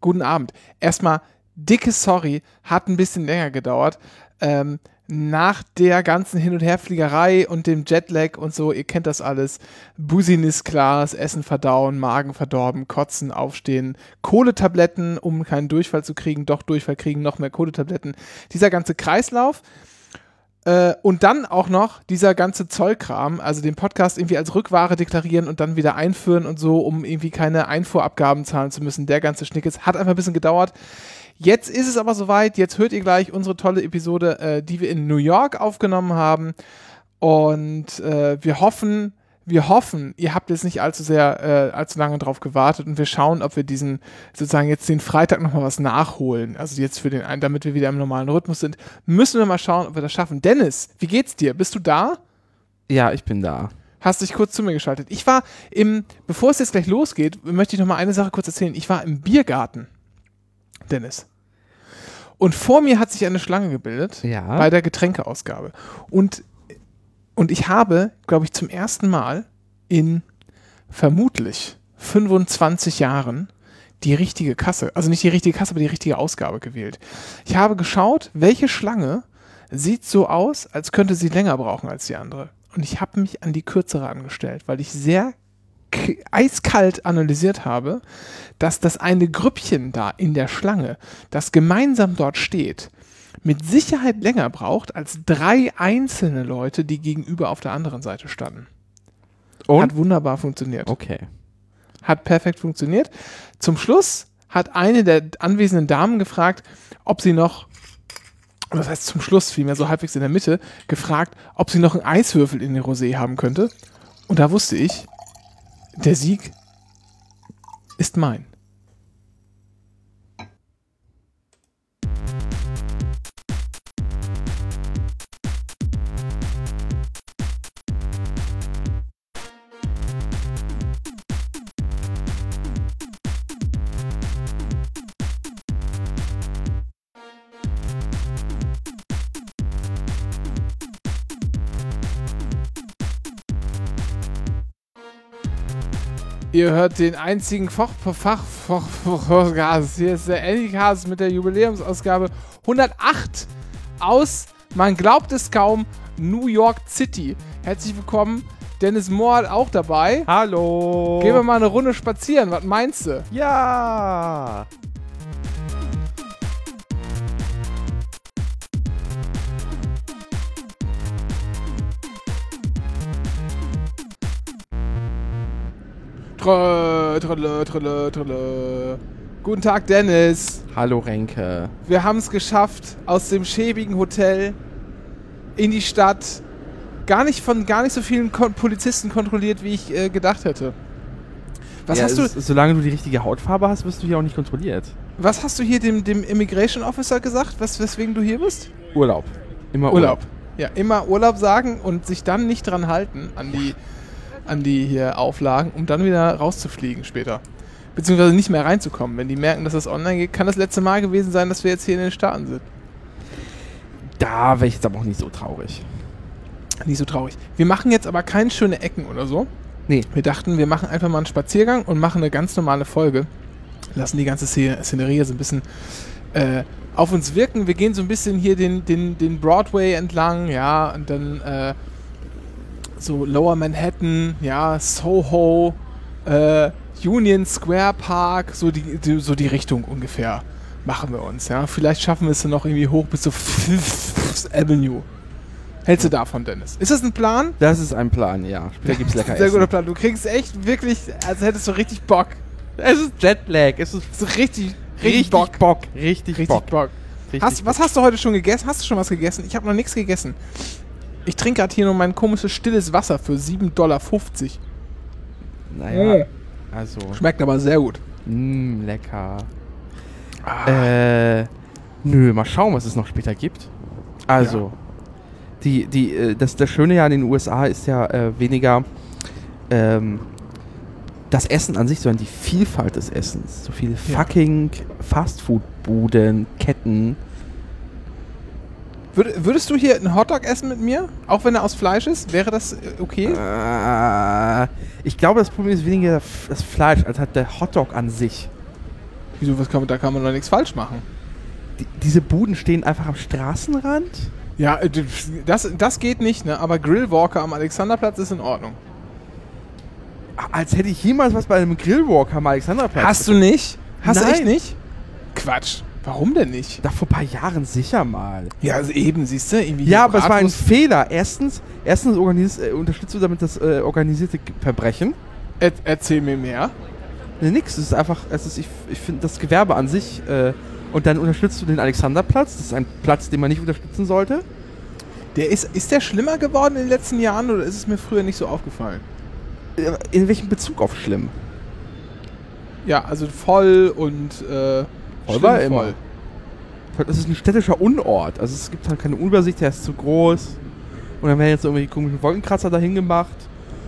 guten Abend. Erstmal dicke Sorry, hat ein bisschen länger gedauert. Ähm, nach der ganzen Hin- und Herfliegerei und dem Jetlag und so, ihr kennt das alles. Business Class, Essen verdauen, Magen verdorben, kotzen, aufstehen, Kohletabletten, um keinen Durchfall zu kriegen, doch Durchfall kriegen, noch mehr Kohletabletten. Dieser ganze Kreislauf. Äh, und dann auch noch dieser ganze Zollkram, also den Podcast irgendwie als Rückware deklarieren und dann wieder einführen und so, um irgendwie keine Einfuhrabgaben zahlen zu müssen. Der ganze Schnickes hat einfach ein bisschen gedauert. Jetzt ist es aber soweit. Jetzt hört ihr gleich unsere tolle Episode, äh, die wir in New York aufgenommen haben. Und äh, wir hoffen, wir hoffen, ihr habt jetzt nicht allzu sehr, äh, allzu lange drauf gewartet und wir schauen, ob wir diesen, sozusagen jetzt den Freitag nochmal was nachholen. Also jetzt für den einen, damit wir wieder im normalen Rhythmus sind, müssen wir mal schauen, ob wir das schaffen. Dennis, wie geht's dir? Bist du da? Ja, ich bin da. Hast dich kurz zu mir geschaltet. Ich war im, bevor es jetzt gleich losgeht, möchte ich noch mal eine Sache kurz erzählen. Ich war im Biergarten. Dennis. Und vor mir hat sich eine Schlange gebildet Ja. bei der Getränkeausgabe. Und, und ich habe, glaube ich, zum ersten Mal in vermutlich 25 Jahren die richtige Kasse, also nicht die richtige Kasse, aber die richtige Ausgabe gewählt. Ich habe geschaut, welche Schlange sieht so aus, als könnte sie länger brauchen als die andere. Und ich habe mich an die kürzere angestellt, weil ich sehr eiskalt analysiert habe, dass das eine Grüppchen da in der Schlange, das gemeinsam dort steht, mit Sicherheit länger braucht als drei einzelne Leute, die gegenüber auf der anderen Seite standen. Und? Hat wunderbar funktioniert. Okay. Hat perfekt funktioniert. Zum Schluss hat eine der anwesenden Damen gefragt, ob sie noch, das heißt zum Schluss vielmehr so halbwegs in der Mitte, gefragt, ob sie noch einen Eiswürfel in den Rosé haben könnte. Und da wusste ich, der Sieg ist mein. Ihr hört den einzigen Fach, Fach, Fach, Fach, Hier ist der Anycast mit der Jubiläumsausgabe 108 aus, man glaubt es kaum, New York City. Herzlich willkommen, Dennis Moore auch dabei. Hallo. Gehen wir mal eine Runde spazieren, was meinst du? Ja. Trö, trölle, trölle, trölle. Guten Tag, Dennis. Hallo Renke. Wir haben es geschafft, aus dem schäbigen Hotel in die Stadt. Gar nicht von gar nicht so vielen Kon Polizisten kontrolliert, wie ich äh, gedacht hätte. Was, ja, hast du, es- Solange du die richtige Hautfarbe hast, wirst du hier auch nicht kontrolliert. was hast du hier dem, dem Immigration Officer gesagt, was, weswegen du hier bist? Urlaub. Immer Urlaub. Urlaub. Ja, immer Urlaub sagen und sich dann nicht dran halten an die, an die hier Auflagen, um dann wieder rauszufliegen später. Beziehungsweise nicht mehr reinzukommen. Wenn die merken, dass das online geht, kann das letzte Mal gewesen sein, dass wir jetzt hier in den Staaten sind. Da wäre ich jetzt aber auch nicht so traurig. Nicht so traurig. Wir machen jetzt aber keine schöne Ecken oder so. Nee. Wir dachten, wir machen einfach mal einen Spaziergang und machen eine ganz normale Folge. Lassen die ganze Szen- Szenerie so ein bisschen äh, auf uns wirken. Wir gehen so ein bisschen hier den, den, den Broadway entlang, ja, und dann äh, so Lower Manhattan, ja, Soho, äh, Union Square Park, so die, die, so die Richtung ungefähr machen wir uns, ja. Vielleicht schaffen wir es dann noch irgendwie hoch bis zur Fifth Avenue. Hältst du davon, Dennis? Ist das ein Plan? Das ist ein Plan, ja. Später gibt's lecker Sehr Essen. guter Plan. Du kriegst echt wirklich, als hättest du richtig Bock. Es ist Jetlag. Es ist So richtig, richtig, richtig Bock. Bock. Richtig, Richtig Bock. Bock. Richtig Hast, was hast du heute schon gegessen? Hast du schon was gegessen? Ich habe noch nichts gegessen. Ich trinke gerade hier nur mein komisches stilles Wasser für 7,50 Dollar. Naja. Also. Schmeckt aber sehr gut. Mh, lecker. Ah. Äh, nö, mal schauen, was es noch später gibt. Also, die, die, äh, das, das Schöne ja in den USA ist ja äh, weniger ähm, das Essen an sich, sondern die Vielfalt des Essens. So viele Ja. fucking Fastfood-Buden, Ketten. Würd, würdest du hier einen Hotdog essen mit mir? Auch wenn er aus Fleisch ist? Wäre das äh, okay? Äh, ich glaube, das Problem ist weniger das Fleisch als halt der Hotdog an sich. Wieso, was kann man, da kann man doch nichts falsch machen. Die, diese Buden stehen einfach am Straßenrand? Ja, äh, das, das geht nicht, ne? Aber Grillwalker am Alexanderplatz ist in Ordnung. Als hätte ich jemals was bei einem Grillwalker am Alexanderplatz. Hast du nicht? Hast du Nein. echt nicht? Quatsch. Warum denn nicht? Doch vor ein paar Jahren sicher mal. Ja, also eben, siehst du, irgendwie. Ja, aber es war ein Fehler. Erstens, erstens äh, unterstützt du damit das äh, organisierte Verbrechen. Er, erzähl mir mehr. Nee, nix. Es ist einfach, es ist, ich, ich finde das Gewerbe an sich. Äh, und dann unterstützt du den Alexanderplatz. Das ist ein Platz, den man nicht unterstützen sollte. Der ist, ist der schlimmer geworden in den letzten Jahren oder ist es mir früher nicht so aufgefallen? Äh, In welchem Bezug auf schlimm? Ja, also voll und äh, Schlimm immer. Das ist ein städtischer Unort. Also es gibt halt keine Übersicht, der ist zu groß. Und dann werden jetzt irgendwie komischen Wolkenkratzer dahin gemacht.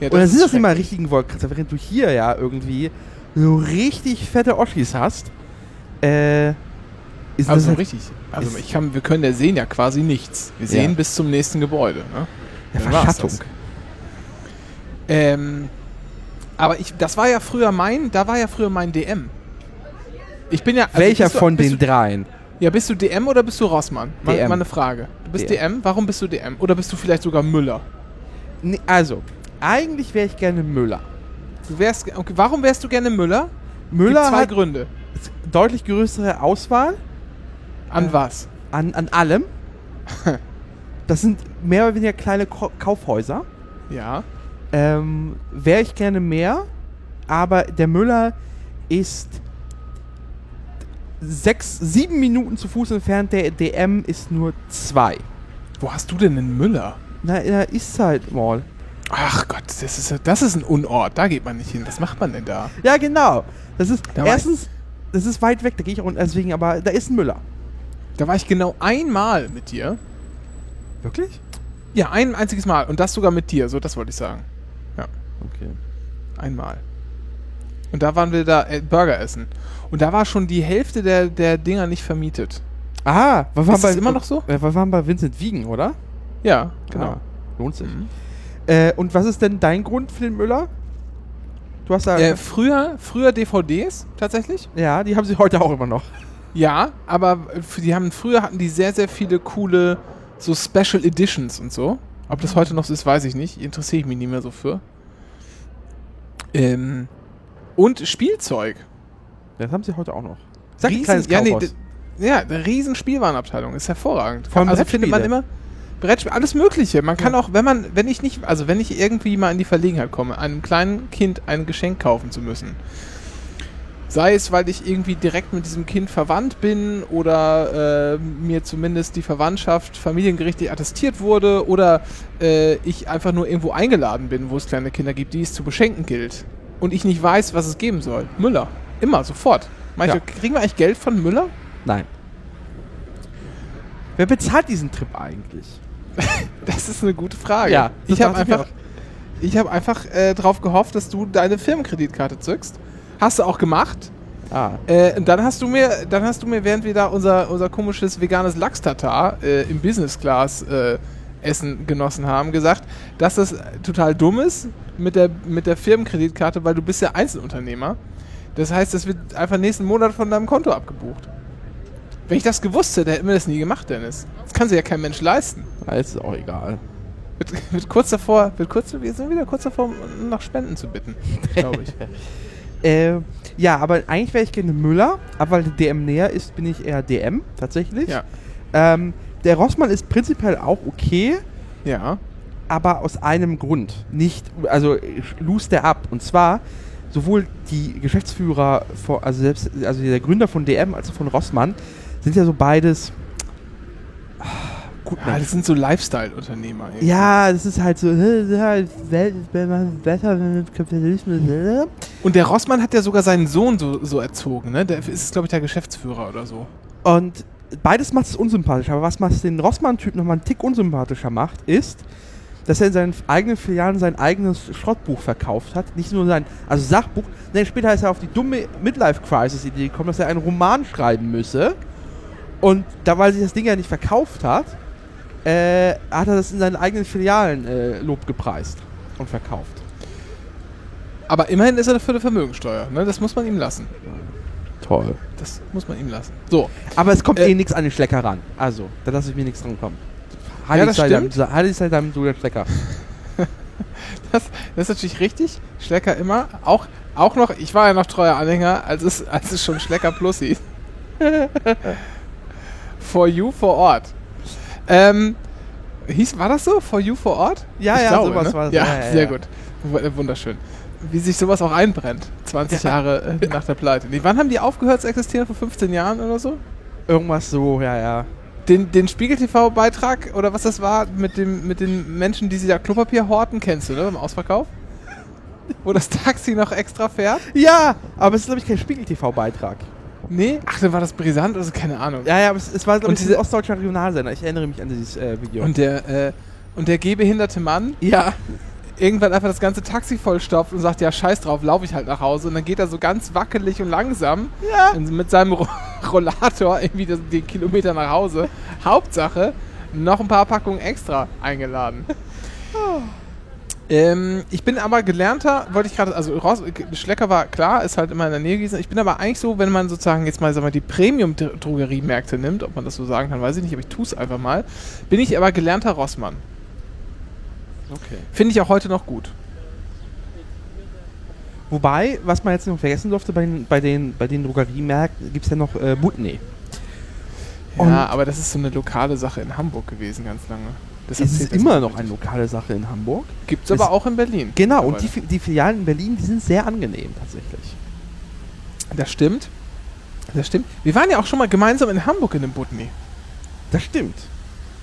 Ja, Und dann sind ist das nicht mal richtigen Wolkenkratzer, während du hier ja irgendwie so richtig fette Oschis hast. Äh. Ist das Also halt, richtig. Also ich kann, wir können ja sehen ja quasi nichts. Wir sehen Ja. bis zum nächsten Gebäude. Ne? ja, Verschattung. Ähm, aber ich, das war ja früher mein, da war ja früher mein DM. Ich bin ja. also Welcher du- von den du, dreien? Ja, bist du DM oder bist du Rossmann? Mal, DM. mal eine Frage. Du bist DM. DM. Warum bist du DM? Oder bist du vielleicht sogar Müller? Nee, also, eigentlich wäre ich gerne Müller. Du wärst, okay, warum wärst du gerne Müller? Müller Gibt zwei hat Gründe. deutlich größere Auswahl An Äh, was? an, an allem. Das sind mehr oder weniger kleine Ko Kaufhäuser. Ja. Ähm, wäre ich gerne mehr, aber der Müller ist sechs, sieben Minuten zu Fuß entfernt, der DM ist nur zwei. Wo hast du denn einen Müller? Na, in der Eastside Mall. Ach Gott, das ist, das ist ein Unort. Da geht man nicht hin. Was macht man denn da? Ja, genau. Das ist Da erstens, das ist weit weg, da gehe ich auch deswegen, aber da ist ein Müller. Da war ich genau einmal mit dir. Wirklich? Ja, ein einziges Mal. Und das sogar mit dir. So, das wollte ich sagen. Okay. Einmal. Und da waren wir da äh, Burger essen. Und da war schon die Hälfte der, der Dinger nicht vermietet. Ah, wir waren Ist das immer noch so? Äh, wir waren bei Vincent Wiegen, oder? Ja, genau. Ah, lohnt sich. Mhm. Äh, und was ist denn dein Grund für den Müller? Du hast da. Äh, früher, früher DVDs tatsächlich. ja, die haben sie heute auch immer noch. Ja, aber für- die haben früher hatten die sehr, sehr viele coole so Special Editions und so. Ob das heute noch so ist, weiß ich nicht. Interessiere ich mich nicht mehr so für. Ähm, und Spielzeug. Das haben sie heute auch noch. Sag Riesen, kleines ja, nee, ja, eine riesen Spielwarenabteilung ist hervorragend. Vor allem also findet man immer Brettspiele, alles Mögliche. Man kann auch, wenn man, wenn ich nicht, also wenn ich irgendwie mal in die Verlegenheit komme, einem kleinen Kind ein Geschenk kaufen zu müssen, sei es, weil ich irgendwie direkt mit diesem Kind verwandt bin oder äh, mir zumindest die Verwandtschaft familiengerichtlich attestiert wurde oder äh, ich einfach nur irgendwo eingeladen bin, wo es kleine Kinder gibt, die es zu beschenken gilt und ich nicht weiß, was es geben soll. Müller. Immer, sofort. Meinst Ja. du, kriegen wir eigentlich Geld von Müller? Nein. Wer bezahlt diesen Trip eigentlich? Das ist eine gute Frage. Ja, ich habe einfach, ich hab einfach äh, darauf gehofft, dass du deine Firmenkreditkarte zückst. Hast du auch gemacht. Ah. Äh, und dann hast du mir, dann hast du mir, während wir da unser, unser komisches veganes Lachs-Tatar äh, im Business Class äh, Essen genossen haben, gesagt, dass das total dumm ist mit der, mit der Firmenkreditkarte, weil du bist ja Einzelunternehmer. Das heißt, das wird einfach nächsten Monat von deinem Konto abgebucht. Wenn ich das gewusst hätte, hätten wir das nie gemacht, Dennis. Das kann sich ja kein Mensch leisten. Na, ist auch egal. Wird, wird kurz davor, wird kurz, wir sind wieder kurz davor, nach Spenden zu bitten, glaube ich. Äh, ja, aber eigentlich wäre ich gerne Müller, aber weil der DM näher ist, bin ich eher DM, tatsächlich. Ja. Ähm, der Rossmann ist prinzipiell auch okay, Ja. aber aus einem Grund. Nicht, also lose der ab. Und zwar sowohl die Geschäftsführer, vor, also selbst, also der Gründer von DM als auch von Rossmann, sind ja so beides ah, gut ja, das sind so Lifestyle-Unternehmer. Ja, das ist halt so, äh, Kapitalismus. äh. Und der Rossmann hat ja sogar seinen Sohn so, so erzogen, ne? Der ist, glaube ich, der Geschäftsführer oder so. Und beides macht es unsympathisch. Aber was macht den Rossmann-Typ nochmal einen Tick unsympathischer macht, ist, dass er in seinen eigenen Filialen sein eigenes Schrottbuch verkauft hat. Nicht nur sein, also Sachbuch. Nein, später ist er auf die dumme Midlife-Crisis-Idee gekommen, dass er einen Roman schreiben müsse. Und da, weil sich das Ding ja nicht verkauft hat, äh, hat er das in seinen eigenen Filialen äh, Lob gepreist und verkauft. Aber immerhin ist er für eine Vermögensteuer, ne? Das muss man ihm lassen. Toll. Das muss man ihm lassen. So, Aber es kommt Äh, eh nichts an den Schlecker ran. Also, da lasse ich mir nichts dran kommen. Ja, Heilig das sei stimmt. deinem, heilig sei deinem der Schlecker. das, das ist natürlich richtig. Schlecker immer. Auch, auch noch, ich war ja noch treuer Anhänger, als es, als es schon Schlecker Plus hieß. For You vor Ort. Ähm, hieß, war das so? For You vor Ort? Ja, Ich ja, glaube, sowas ne? war das. Ja, Ja, ja, sehr ja. gut. W- Wunderschön. Wie sich sowas auch einbrennt. 20 Ja. Jahre äh, nach der Pleite. Nee, wann haben die aufgehört zu existieren? Vor 15 Jahren oder so? Irgendwas so, ja, ja. Den, den Spiegel-TV-Beitrag oder was das war mit, dem, mit den Menschen, die sich da Klopapier horten, kennst du, ne? Beim Ausverkauf? Wo das Taxi noch extra fährt? Ja, aber es ist, glaube ich, kein Spiegel-TV-Beitrag. Nee? Ach, dann war das brisant oder so? Keine Ahnung. Ja, ja, aber es, es war, glaube ich, diese- ein ostdeutscher Regionalsender. Ich erinnere mich an dieses äh, Video. Und der, äh, und der gehbehinderte Mann ja, irgendwann einfach das ganze Taxi vollstopft und sagt, ja, scheiß drauf, laufe ich halt nach Hause. Und dann geht er so ganz wackelig und langsam ja. mit seinem Ro Rollator irgendwie den Kilometer nach Hause. Hauptsache, noch ein paar Packungen extra eingeladen. Ähm, ich bin aber gelernter, wollte ich gerade, also Ross, Schlecker war klar, ist halt immer in der Nähe gewesen. Ich bin aber eigentlich so, wenn man sozusagen jetzt mal, sag mal die Premium-Drogeriemärkte nimmt, ob man das so sagen kann, weiß ich nicht, aber ich tue es einfach mal, bin ich aber gelernter Rossmann. Okay. Finde ich auch heute noch gut. Wobei, was man jetzt noch vergessen durfte, bei den, bei den, bei den Drogeriemärkten gibt es ja noch äh, Butney. Ja, Und- aber das ist so eine lokale Sache in Hamburg gewesen, ganz lange. Das Es ist immer noch eine lokale Sache in Hamburg. Gibt es aber auch in Berlin. Genau, und die, die Filialen in Berlin, die sind sehr angenehm tatsächlich. Das stimmt. Das stimmt. Wir waren ja auch schon mal gemeinsam in Hamburg in dem Butni. Das stimmt.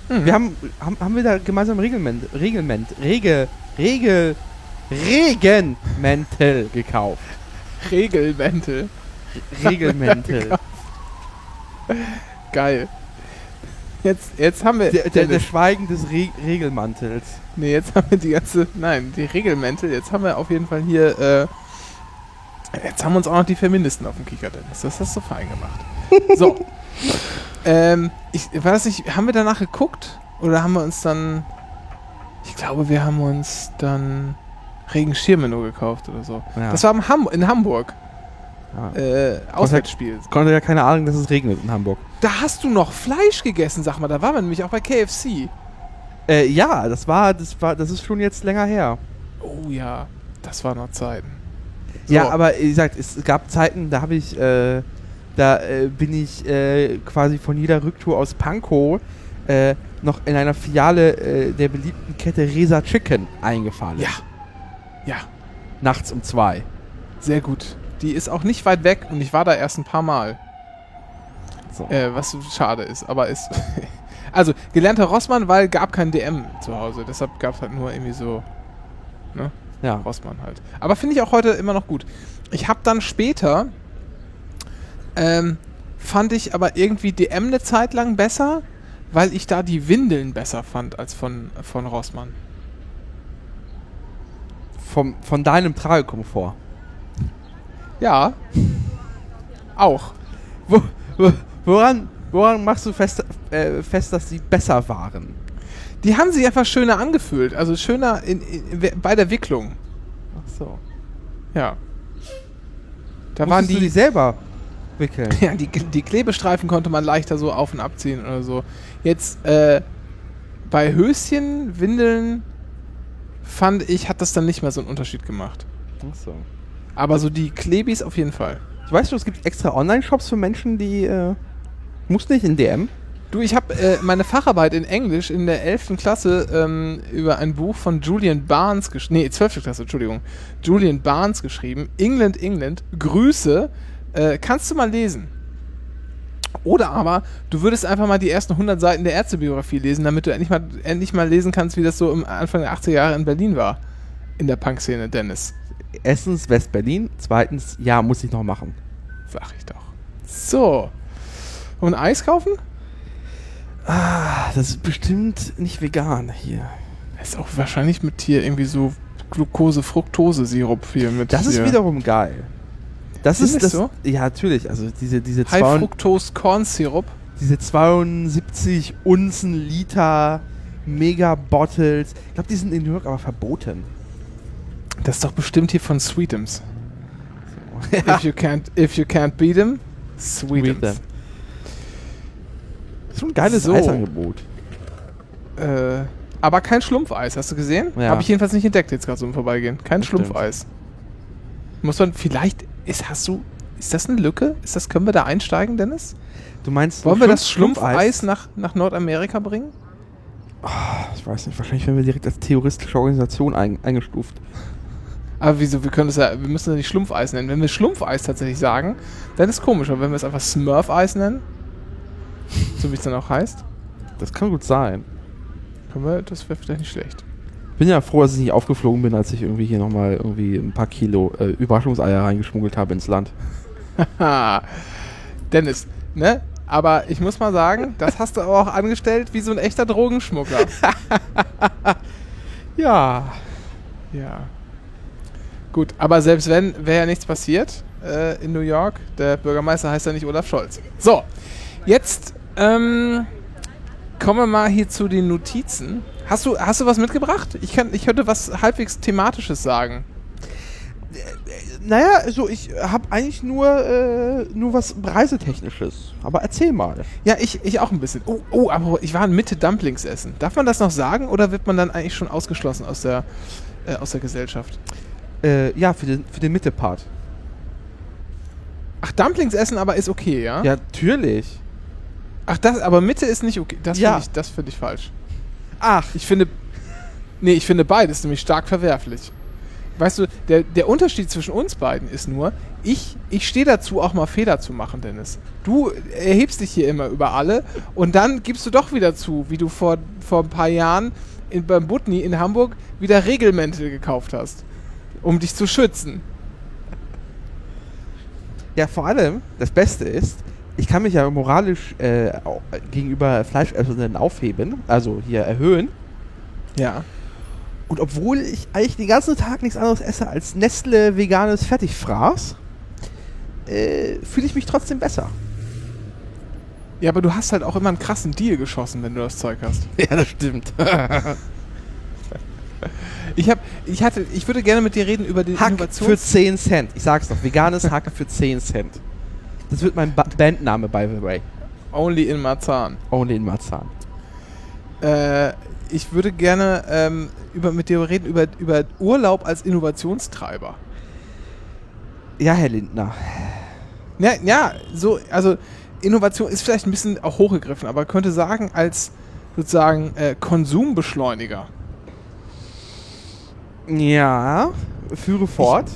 Mhm. Wir haben, haben, haben wir da gemeinsam Regelment, Regelment, Regel, Regel, Regenmäntel gekauft. Regelmäntel. Regelmäntel. Geil. Jetzt, jetzt haben wir. der, der, der Schweigen des Re Regelmantels. nee, jetzt haben wir die ganze. Nein, die Regelmäntel. Jetzt haben wir auf jeden Fall hier. Äh, jetzt haben uns auch noch die Feministen auf dem Kicker, Dennis. Das hast du fein gemacht. So. Ähm, ich weiß nicht, haben wir danach geguckt? Oder haben wir uns dann. Ich glaube, wir haben uns dann Regenschirme nur gekauft oder so. Ja. Das war im Ham in Hamburg. Ja. Äh, Auswärtsspiel. Konnte ja keine Ahnung, dass es regnet in Hamburg. Da hast du noch Fleisch gegessen, sag mal. Da waren wir nämlich auch bei KFC. Äh, ja, das war, das war, das ist schon jetzt länger her. Oh ja, das waren noch Zeiten. Ja, So. aber wie gesagt, es gab Zeiten, da habe ich, äh, da äh, bin ich äh, quasi von jeder Rücktour aus Pankow äh, noch in einer Filiale äh, der beliebten Kette Resa Chicken eingefallen. Ja. Ja, Nachts um zwei. sehr gut. Die ist auch nicht weit weg und ich war da erst ein paar Mal. So. Äh, was schade ist, aber ist. also, gelernter Rossmann, weil gab kein DM zu Hause. Deshalb gab es halt nur irgendwie so ja. Rossmann halt. Aber finde ich auch heute immer noch gut. Ich habe dann später. Ähm, fand ich aber irgendwie DM eine Zeit lang besser, weil ich da die Windeln besser fand als von, von Rossmann. Vom, von deinem Tragekomfort. Ja. Auch. Wo, wo, woran, woran machst du fest, äh, fest, dass sie besser waren? Die haben sich einfach schöner angefühlt. Also schöner in, in, bei der Wicklung. Ach so. Ja. Da waren Musstest du die. die selber wickeln. Ja, die, die Klebestreifen konnte man leichter so auf und abziehen oder so. Jetzt äh, bei Höschen, Windeln fand ich, hat das dann nicht mehr so einen Unterschied gemacht. Ach so. Aber so die Klebis auf jeden Fall. Du weißt du, es gibt extra Online-Shops für Menschen, die. Äh, muss nicht in DM. Du, ich habe äh, meine Facharbeit in Englisch in der 11. Klasse ähm, über ein Buch von Julian Barnes geschrieben. Nee, 12. Klasse, Entschuldigung. Julian Barnes geschrieben. England, England. Grüße. Äh, kannst du mal lesen. Oder aber, du würdest einfach mal die ersten 100 Seiten der Ärztebiografie lesen, damit du endlich mal, endlich mal lesen kannst, wie das so im Anfang der 80er Jahre in Berlin war. In der Punk-Szene, Dennis. Erstens West-Berlin, zweitens, ja, muss ich noch machen. Sag ich doch. So. Und Eis kaufen? Ah, das ist bestimmt nicht vegan hier. Ist auch wahrscheinlich mit hier irgendwie so Glucose-Fructose-Sirup hier mit. Das ist hier. wiederum geil. Das ist Findest das. du? Ja, natürlich. Also diese, diese, High Fructose Corn Syrup. diese 72 Unzen Liter Mega Bottles. Ich glaube, die sind in New York aber verboten. Das ist doch bestimmt hier von Sweetums. If you can't, if you can't beat 'em, Sweden. Das ist schon ein geiles So. Eisangebot. Äh, aber kein Schlumpfeis, hast du gesehen? Ja. Habe ich jedenfalls nicht entdeckt jetzt gerade so im Vorbeigehen. Kein. Schlumpfeis. Muss man vielleicht, ist, hast du, ist das eine Lücke? Ist das, können wir da einsteigen, Dennis? Du meinst, Wollen wir das Schlumpf- Schlumpfeis nach, nach Nordamerika bringen? Ich weiß nicht, wahrscheinlich werden wir direkt als terroristische Organisation ein, eingestuft. Aber wieso, wir können das ja, wir müssen das nicht Schlumpfeis nennen. Wenn wir Schlumpfeis tatsächlich sagen, dann ist komisch. Aber wenn wir es einfach Smurf-Eis nennen, so wie es dann auch heißt, Das kann gut sein. können wir, das wäre vielleicht nicht schlecht. Ich bin ja froh, dass ich nicht aufgeflogen bin, als ich irgendwie hier nochmal irgendwie ein paar Kilo äh, Überraschungseier reingeschmuggelt habe ins Land. Dennis, ne? Aber ich muss mal sagen, das hast du aber auch angestellt wie so ein echter Drogenschmuggler. Ja. ja. Gut, aber selbst wenn, wäre ja nichts passiert äh, in New York. Der Bürgermeister heißt ja nicht Olaf Scholz. So, jetzt ähm, kommen wir mal hier zu den Notizen. Hast du, hast du was mitgebracht? Ich, kann, ich könnte was halbwegs Thematisches sagen. Naja, also ich habe eigentlich nur, äh, nur was Reisetechnisches. Aber erzähl mal. Ja, ich, ich auch ein bisschen. Oh, oh, aber ich war in Mitte Dumplings essen. Darf man das noch sagen oder wird man dann eigentlich schon ausgeschlossen aus der, äh, aus der Gesellschaft? Äh, ja, für den, für den Mitte-Part. Ach, Dumplings essen aber ist okay, ja? Ja, natürlich. Ach, das, aber Mitte ist nicht okay. Das Ja. finde ich, das find ich falsch. Ach, Ich finde. Nee, ich finde beides nämlich stark verwerflich. Weißt du, der, der Unterschied zwischen uns beiden ist nur, ich, ich stehe dazu, auch mal Fehler zu machen, Dennis. Du erhebst dich hier immer über alle und dann gibst du doch wieder zu, wie du vor, vor ein paar Jahren in, beim Butni in Hamburg wieder Regelmäntel gekauft hast, um dich zu schützen. Ja, vor allem, das Beste ist, ich kann mich ja moralisch äh, gegenüber Fleischessenden aufheben, also hier erhöhen. Ja. Und obwohl ich eigentlich den ganzen Tag nichts anderes esse als Nestle veganes Fertigfraß, äh, fühle ich mich trotzdem besser. Ja, aber du hast halt auch immer einen krassen Deal geschossen, wenn du das Zeug hast. Ja, das stimmt. Ich hab, ich hatte, ich würde gerne mit dir reden über den Hack Innovations- für 10 Cent. Ich sag's doch, veganes Hack für 10 Cent. Das wird mein ba Bandname, by the way. Only in Marzahn. Only in Marzahn. Äh, ich würde gerne ähm, über, mit dir reden über, über Urlaub als Innovationstreiber. Ja, Herr Lindner. Ja, ja, so, also Innovation ist vielleicht ein bisschen auch hochgegriffen, aber könnte sagen, als sozusagen äh, Konsumbeschleuniger. Ja, führe fort.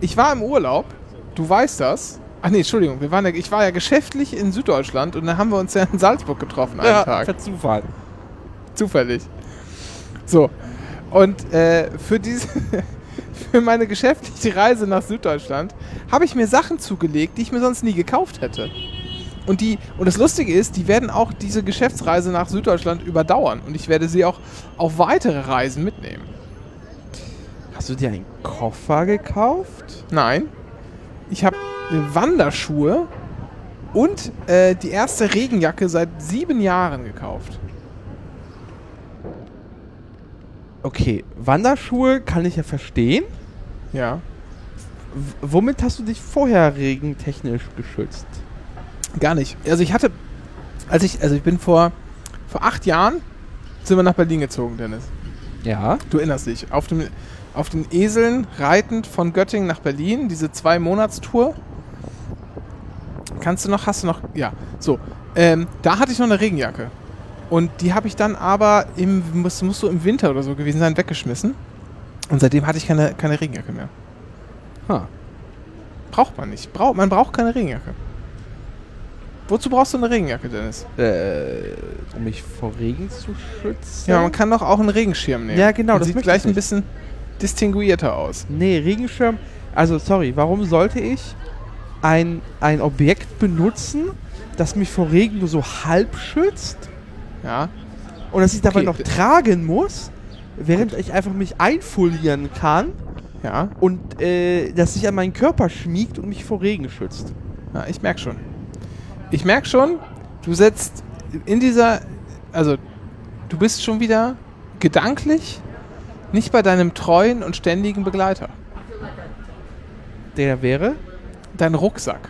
Ich war im Urlaub, du weißt das. Ach nee, Entschuldigung, wir waren ja, ich war ja geschäftlich in Süddeutschland und dann haben wir uns ja in Salzburg getroffen einen ja, Tag. per Zufall. Zufällig. So. Und äh, für diese, für meine geschäftliche Reise nach Süddeutschland habe ich mir Sachen zugelegt, die ich mir sonst nie gekauft hätte. Und die, und das Lustige ist, die werden auch diese Geschäftsreise nach Süddeutschland überdauern. Und ich werde sie auch auf weitere Reisen mitnehmen. Hast du dir einen Koffer gekauft? Nein. Ich habe Wanderschuhe und äh, die erste Regenjacke seit sieben Jahren gekauft. Okay, Wanderschuhe kann ich ja verstehen. Ja. W womit hast du dich vorher regentechnisch geschützt? Gar nicht. Also ich hatte, als ich, also ich bin vor, vor acht Jahren sind wir nach Berlin gezogen, Dennis. Ja. Du erinnerst dich. Auf, dem, auf den Eseln reitend von Göttingen nach Berlin, diese zwei Monatstour. Kannst du noch, hast du noch, ja, so. Ähm, da hatte ich noch eine Regenjacke. Und die habe ich dann aber im, muss, muss so im Winter oder so gewesen sein, weggeschmissen. Und seitdem hatte ich keine, keine Regenjacke mehr. Ha. Braucht man nicht. Brauch, man braucht keine Regenjacke. Wozu brauchst du eine Regenjacke, Dennis? Äh, um mich vor Regen zu schützen? Ja, man kann doch auch einen Regenschirm nehmen. Ja, genau, das sieht gleich ich ein bisschen distinguierter aus. Nee, Regenschirm. Also, sorry, warum sollte ich ein, ein Objekt benutzen, das mich vor Regen nur so halb schützt Ja. und das ich dabei Okay, noch tragen muss, während ich einfach mich einfolieren kann Ja. und äh, das sich an meinen Körper schmiegt und mich vor Regen schützt? Ja, ich merke schon. Ich merke schon, du setzt in dieser, also du bist schon wieder gedanklich nicht bei deinem treuen und ständigen Begleiter. Der wäre? Dein Rucksack.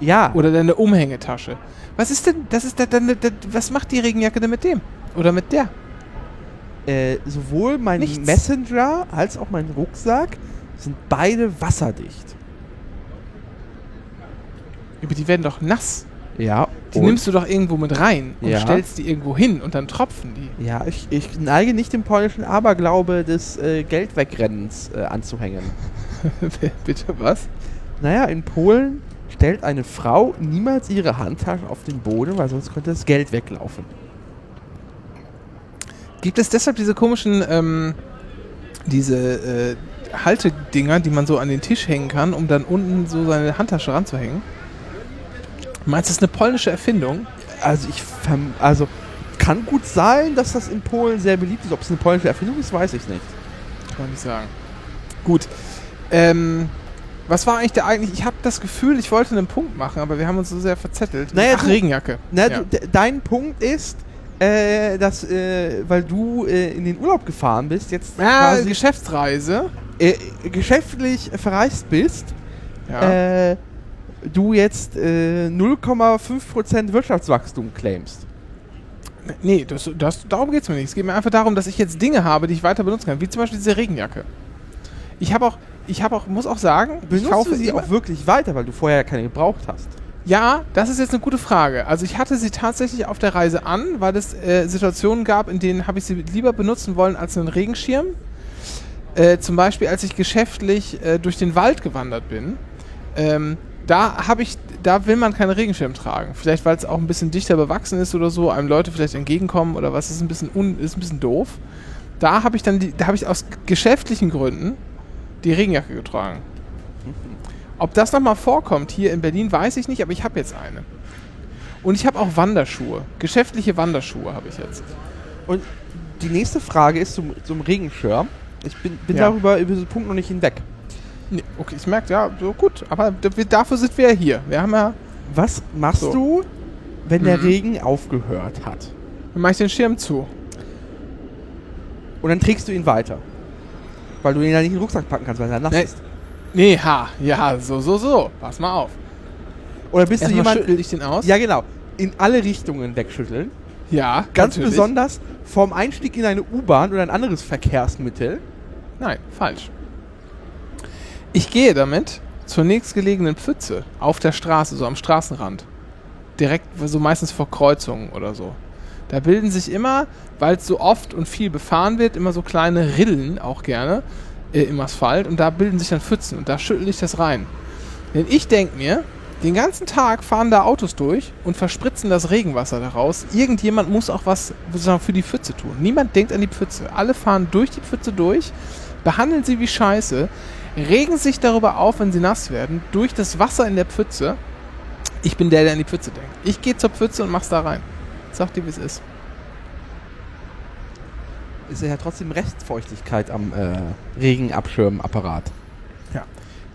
Ja. Oder deine Umhängetasche. Was ist denn, das ist da, deine, da, was macht die Regenjacke denn mit dem? Oder mit der? Äh, sowohl mein Nichts. Messenger als auch mein Rucksack sind beide wasserdicht. Aber die werden doch nass. Ja. Die nimmst du doch irgendwo mit rein und Ja. stellst die irgendwo hin und dann tropfen die. Ja, ich, ich neige nicht dem polnischen Aberglaube des äh, Geldwegrennens äh, anzuhängen. Bitte was? Naja, in Polen stellt eine Frau niemals ihre Handtasche auf den Boden, weil sonst könnte das Geld weglaufen. Gibt es deshalb diese komischen, ähm, diese äh, Haltedinger, die man so an den Tisch hängen kann, um dann unten so seine Handtasche ranzuhängen? Meinst du, das ist eine polnische Erfindung? Also ich verm also kann gut sein, dass das in Polen sehr beliebt ist. Ob es eine polnische Erfindung ist, weiß ich nicht. Kann man nicht sagen. Gut. Ähm, was war eigentlich der eigentlich? Ich habe das Gefühl, ich wollte einen Punkt machen, aber wir haben uns so sehr verzettelt. Naja, Ach, du- Regenjacke. Na, ja. du, de- dein Punkt ist, äh, dass, äh, weil du äh, in den Urlaub gefahren bist, jetzt ja, quasi Geschäftsreise. äh, geschäftlich verreist bist, Ja. Du jetzt äh, 0,5% Wirtschaftswachstum claimst. Nee, das, das, darum geht es mir nicht. Es geht mir einfach darum, dass ich jetzt Dinge habe, die ich weiter benutzen kann. Wie zum Beispiel diese Regenjacke. Ich habe auch, ich habe auch, muss auch sagen, ich Benutzt kaufe du sie immer- auch wirklich weiter, weil du vorher keine gebraucht hast? Ja, das ist jetzt eine gute Frage. Also ich hatte sie tatsächlich auf der Reise an, weil es äh, Situationen gab, in denen habe ich sie lieber benutzen wollen als einen Regenschirm. Äh, zum Beispiel, als ich geschäftlich äh, durch den Wald gewandert bin. Ähm, da habe ich, da will man keinen Regenschirm tragen. Vielleicht, weil es auch ein bisschen dichter bewachsen ist oder so, einem Leute vielleicht entgegenkommen oder was ist ein bisschen un, ist ein bisschen doof. Da habe ich dann die, da habe ich aus geschäftlichen Gründen die Regenjacke getragen. Ob das nochmal vorkommt hier in Berlin, weiß ich nicht, aber ich habe jetzt eine. Und ich habe auch Wanderschuhe. Geschäftliche Wanderschuhe habe ich jetzt. Und die nächste Frage ist zum, zum Regenschirm. Ich bin, bin Ja. darüber über diesen Punkt noch nicht hinweg. Nee, okay, ich merke, ja, so gut. Aber dafür sind wir ja hier. Wir haben ja. Was machst So. du, wenn der Mhm. Regen aufgehört hat? Dann mache ich den Schirm zu. Und dann trägst du ihn weiter. Weil du ihn ja nicht in den Rucksack packen kannst, weil er nass Nee. ist. Nee, ha, ja, so, so, so. Pass mal auf. Oder bist du Erstmal jemand. schüttel ich den aus. Ja, genau. In alle Richtungen wegschütteln. ja Ganz natürlich. besonders vom Einstieg in eine U-Bahn oder ein anderes Verkehrsmittel. Nein, falsch. Ich gehe damit zur nächstgelegenen Pfütze auf der Straße, so am Straßenrand. Direkt, so meistens vor Kreuzungen oder so. Da bilden sich immer, weil es so oft und viel befahren wird, immer so kleine Rillen auch gerne äh, im Asphalt und da bilden sich dann Pfützen und da schüttel ich das rein. Denn ich denke mir, den ganzen Tag fahren da Autos durch und verspritzen das Regenwasser daraus. Irgendjemand muss auch was sozusagen für die Pfütze tun. Niemand denkt an die Pfütze. Alle fahren durch die Pfütze durch, behandeln sie wie Scheiße, regen sich darüber auf, wenn sie nass werden, durch das Wasser in der Pfütze. Ich bin der, der an die Pfütze denkt. Ich gehe zur Pfütze und mach's da rein. Sag dir, wie es ist. Ist ja trotzdem Restfeuchtigkeit am äh, Regenabschirmapparat.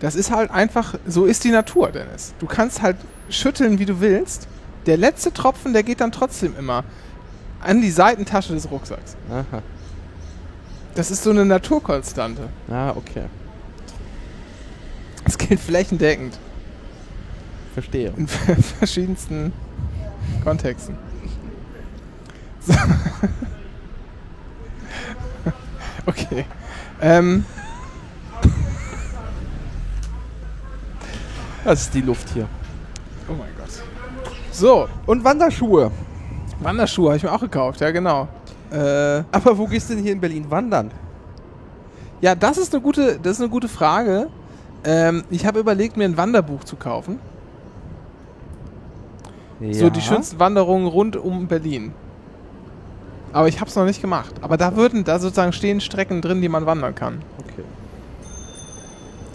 Das ist halt einfach, so ist die Natur, Dennis. Du kannst halt schütteln, wie du willst. Der letzte Tropfen, der geht dann trotzdem immer an die Seitentasche des Rucksacks. Aha. Das ist so eine Naturkonstante. Ah, okay. Das gilt flächendeckend Verstehe. in verschiedensten Kontexten. So. Okay. Ähm, Das ist die Luft hier. oh mein Gott. So, Und Wanderschuhe. Wanderschuhe habe ich mir auch gekauft, ja genau. Äh, Aber wo gehst du denn hier in Berlin wandern? Ja, das ist eine gute, das ist eine gute Frage. Ähm, ich habe überlegt, mir ein Wanderbuch zu kaufen. So die schönsten Wanderungen rund um Berlin. Aber ich habe es noch nicht gemacht. Aber da würden da sozusagen stehen Strecken drin, die man wandern kann. Okay.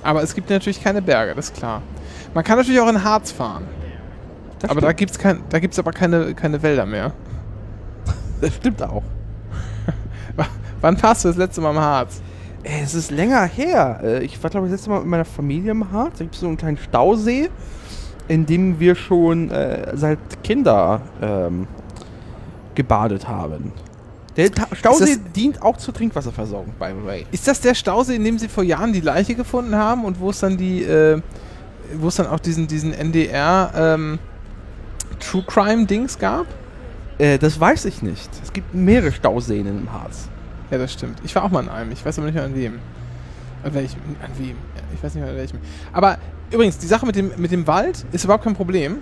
Aber es gibt natürlich keine Berge, das ist klar. Man kann natürlich auch in Harz fahren. Das aber da stimmt. gibt's kein, da gibt's aber keine, keine Wälder mehr. das stimmt auch. Wann warst du das letzte Mal im Harz? Ey, es ist länger her. Äh, Ich war, glaube ich, das letzte Mal mit meiner Familie im Harz. Da gibt es so einen kleinen Stausee, in dem wir schon äh, seit Kinder ähm, gebadet haben. Der Ta Stausee dient auch zur Trinkwasserversorgung, by the way. Ist das der Stausee, in dem sie vor Jahren die Leiche gefunden haben und wo es dann die, äh, wo es dann auch diesen, diesen NDR ähm, True Crime Dings gab? Äh, das weiß ich nicht. Es gibt mehrere Stauseen im Harz. Ja, das stimmt. Ich war auch mal in einem. Ich weiß aber nicht mehr an wem. An welchem? An wem? Ich weiß nicht mehr an welchem. Aber übrigens, die Sache mit dem, mit dem Wald ist überhaupt kein Problem.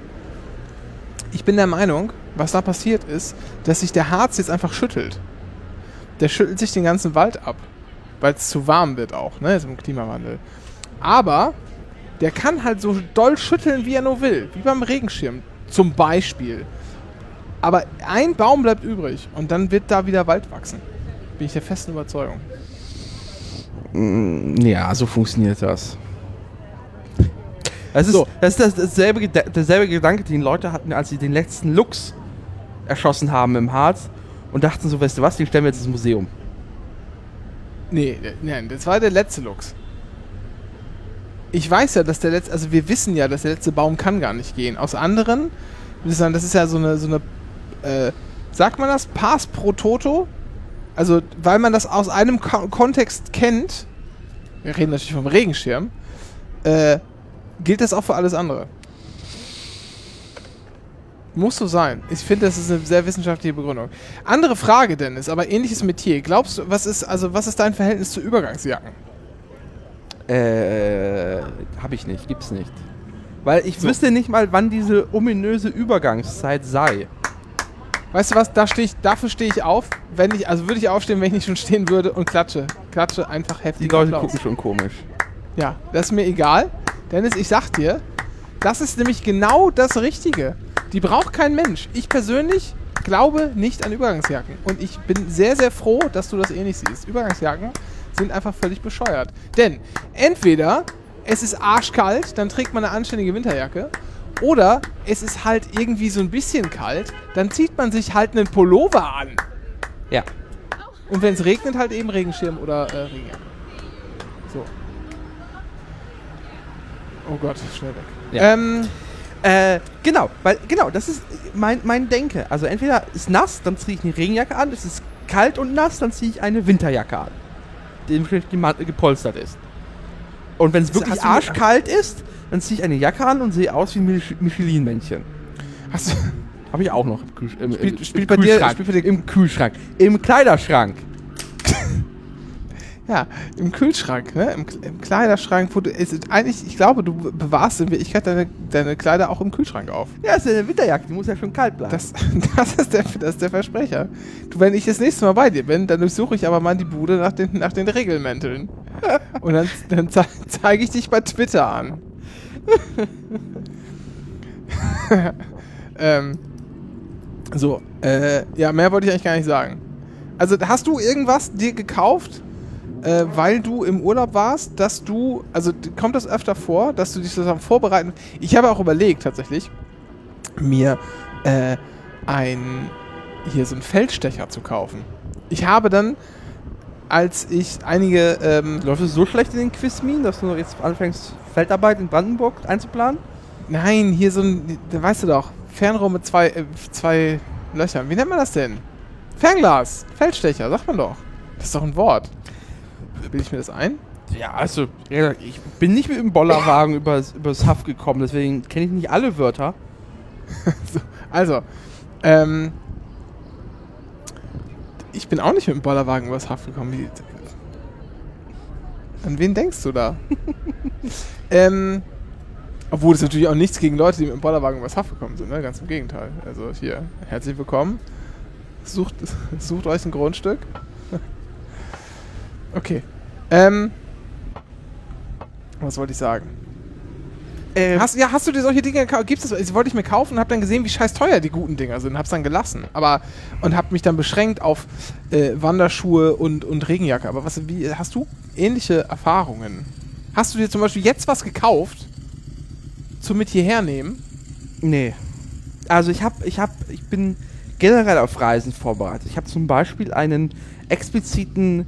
Ich bin der Meinung, was da passiert ist, dass sich der Harz jetzt einfach schüttelt. Der schüttelt sich den ganzen Wald ab. Weil es zu warm wird auch, ne? Jetzt im Klimawandel. Aber der kann halt so doll schütteln, wie er nur will. Wie beim Regenschirm. Zum Beispiel. Aber ein Baum bleibt übrig und dann wird da wieder Wald wachsen. Bin ich der festen Überzeugung. Mm, Ja, so funktioniert das. Das ist, So. das ist das, dasselbe, derselbe Gedanke, den Leute hatten, als sie den letzten Lux erschossen haben im Harz und dachten so, weißt du was, den stellen wir jetzt ins Museum. Nee, nein, das war der letzte Lux. Ich weiß ja, dass der letzte, also wir wissen ja, dass der letzte Baum kann gar nicht gehen. Aus anderen, das ist ja so eine, so eine, äh, sagt man das? Pass pro Toto? Also, weil man das aus einem Ko Kontext kennt, wir reden natürlich vom Regenschirm, äh, gilt das auch für alles andere. Muss so sein. Ich finde, das ist eine sehr wissenschaftliche Begründung. Andere Frage, Dennis, aber ähnliches Metier. Glaubst du, was ist, also was ist dein Verhältnis zu Übergangsjacken? Äh, hab ich nicht, gibt's nicht. Weil ich So. wüsste nicht mal, wann diese ominöse Übergangszeit sei. Weißt du was, da steh ich, dafür stehe ich auf, wenn ich, also würde ich aufstehen, wenn ich nicht schon stehen würde und klatsche. Klatsche einfach heftig. Die Leute Applaus. gucken schon komisch. Ja, das ist mir egal. Dennis, ich sag dir, das ist nämlich genau das Richtige. Die braucht kein Mensch. Ich persönlich glaube nicht an Übergangsjacken. Und ich bin sehr, sehr froh, dass du das eh nicht siehst. Übergangsjacken sind einfach völlig bescheuert. Denn entweder es ist arschkalt, dann trägt man eine anständige Winterjacke. Oder es ist halt irgendwie so ein bisschen kalt, dann zieht man sich halt einen Pullover an. Ja. Und wenn es regnet, halt eben Regenschirm oder äh, Regenjacke. So. Oh Gott, schnell weg. Ja. Ähm, Äh, genau, weil, genau, das ist mein, mein Denke. Also entweder ist nass, dann ziehe ich eine Regenjacke an, es ist kalt und nass, dann ziehe ich eine Winterjacke an. Die gepolstert ist. Und wenn es wirklich arschkalt ist, dann ziehe ich eine Jacke an und sehe aus wie ein Mich- Michelin-Männchen. hast du, Habe ich auch noch im, Kühl im, im, Spielt- im bei dir- Kühlschrank. spielt bei dir- Im Kühlschrank. Im Kleiderschrank. ja, im Kühlschrank, ne? Im, im Kleiderschrank, wo du, ist eigentlich, ich glaube, du bewahrst in Wirklichkeit deine, deine Kleider auch im Kühlschrank auf. Ja, ist ja eine Winterjacke, die muss ja schon kalt bleiben. Das, das, ist der, das ist der Versprecher. Du, wenn ich das nächste Mal bei dir bin, dann durchsuche ich aber mal die Bude nach den, nach den Regelmänteln. Und dann, dann zei zeige ich dich bei Twitter an. ähm, so, äh, ja, mehr wollte ich eigentlich gar nicht sagen. Also, hast du irgendwas dir gekauft, äh, weil du im Urlaub warst, dass du, also kommt das öfter vor, dass du dich sozusagen vorbereiten? Ich habe auch überlegt, tatsächlich, mir äh, ein, hier so einen Feldstecher zu kaufen. Ich habe dann, als ich einige, ähm, Läuft es so schlecht in den Quizmin, dass du jetzt anfängst, Feldarbeit in Brandenburg einzuplanen? nein, hier so ein, da weißt du doch, Fernrohr mit zwei, äh, zwei Löchern. Wie nennt man das denn? Fernglas, Feldstecher, sagt man doch. Das ist doch ein Wort. Bilde ich mir das ein? Ja, also, ich bin nicht mit dem Bollerwagen übers, übers Haff gekommen, deswegen kenne ich nicht alle Wörter. Also, ähm, ich bin auch nicht mit dem Bollerwagen übers Haft gekommen. An wen denkst du da? ähm, obwohl es natürlich auch nichts gegen Leute, die mit dem Bollerwagen übers Haft gekommen sind, ne? Ganz im Gegenteil. Also hier, herzlich willkommen. Sucht, sucht euch ein Grundstück. okay. Ähm, was wollte ich sagen? Äh, Hast, ja, hast du dir solche Dinge gekauft? Gibt's das? Wollte ich mir kaufen und habe dann gesehen, wie scheiß teuer die guten Dinger sind. Hab's dann gelassen. Aber und habe mich dann beschränkt auf äh, Wanderschuhe und, und Regenjacke. Aber was, wie, hast du ähnliche Erfahrungen? Hast du dir zum Beispiel jetzt was gekauft zum mit hierher nehmen? nee. Also ich hab, ich hab, ich bin generell auf Reisen vorbereitet. Ich habe zum Beispiel einen expliziten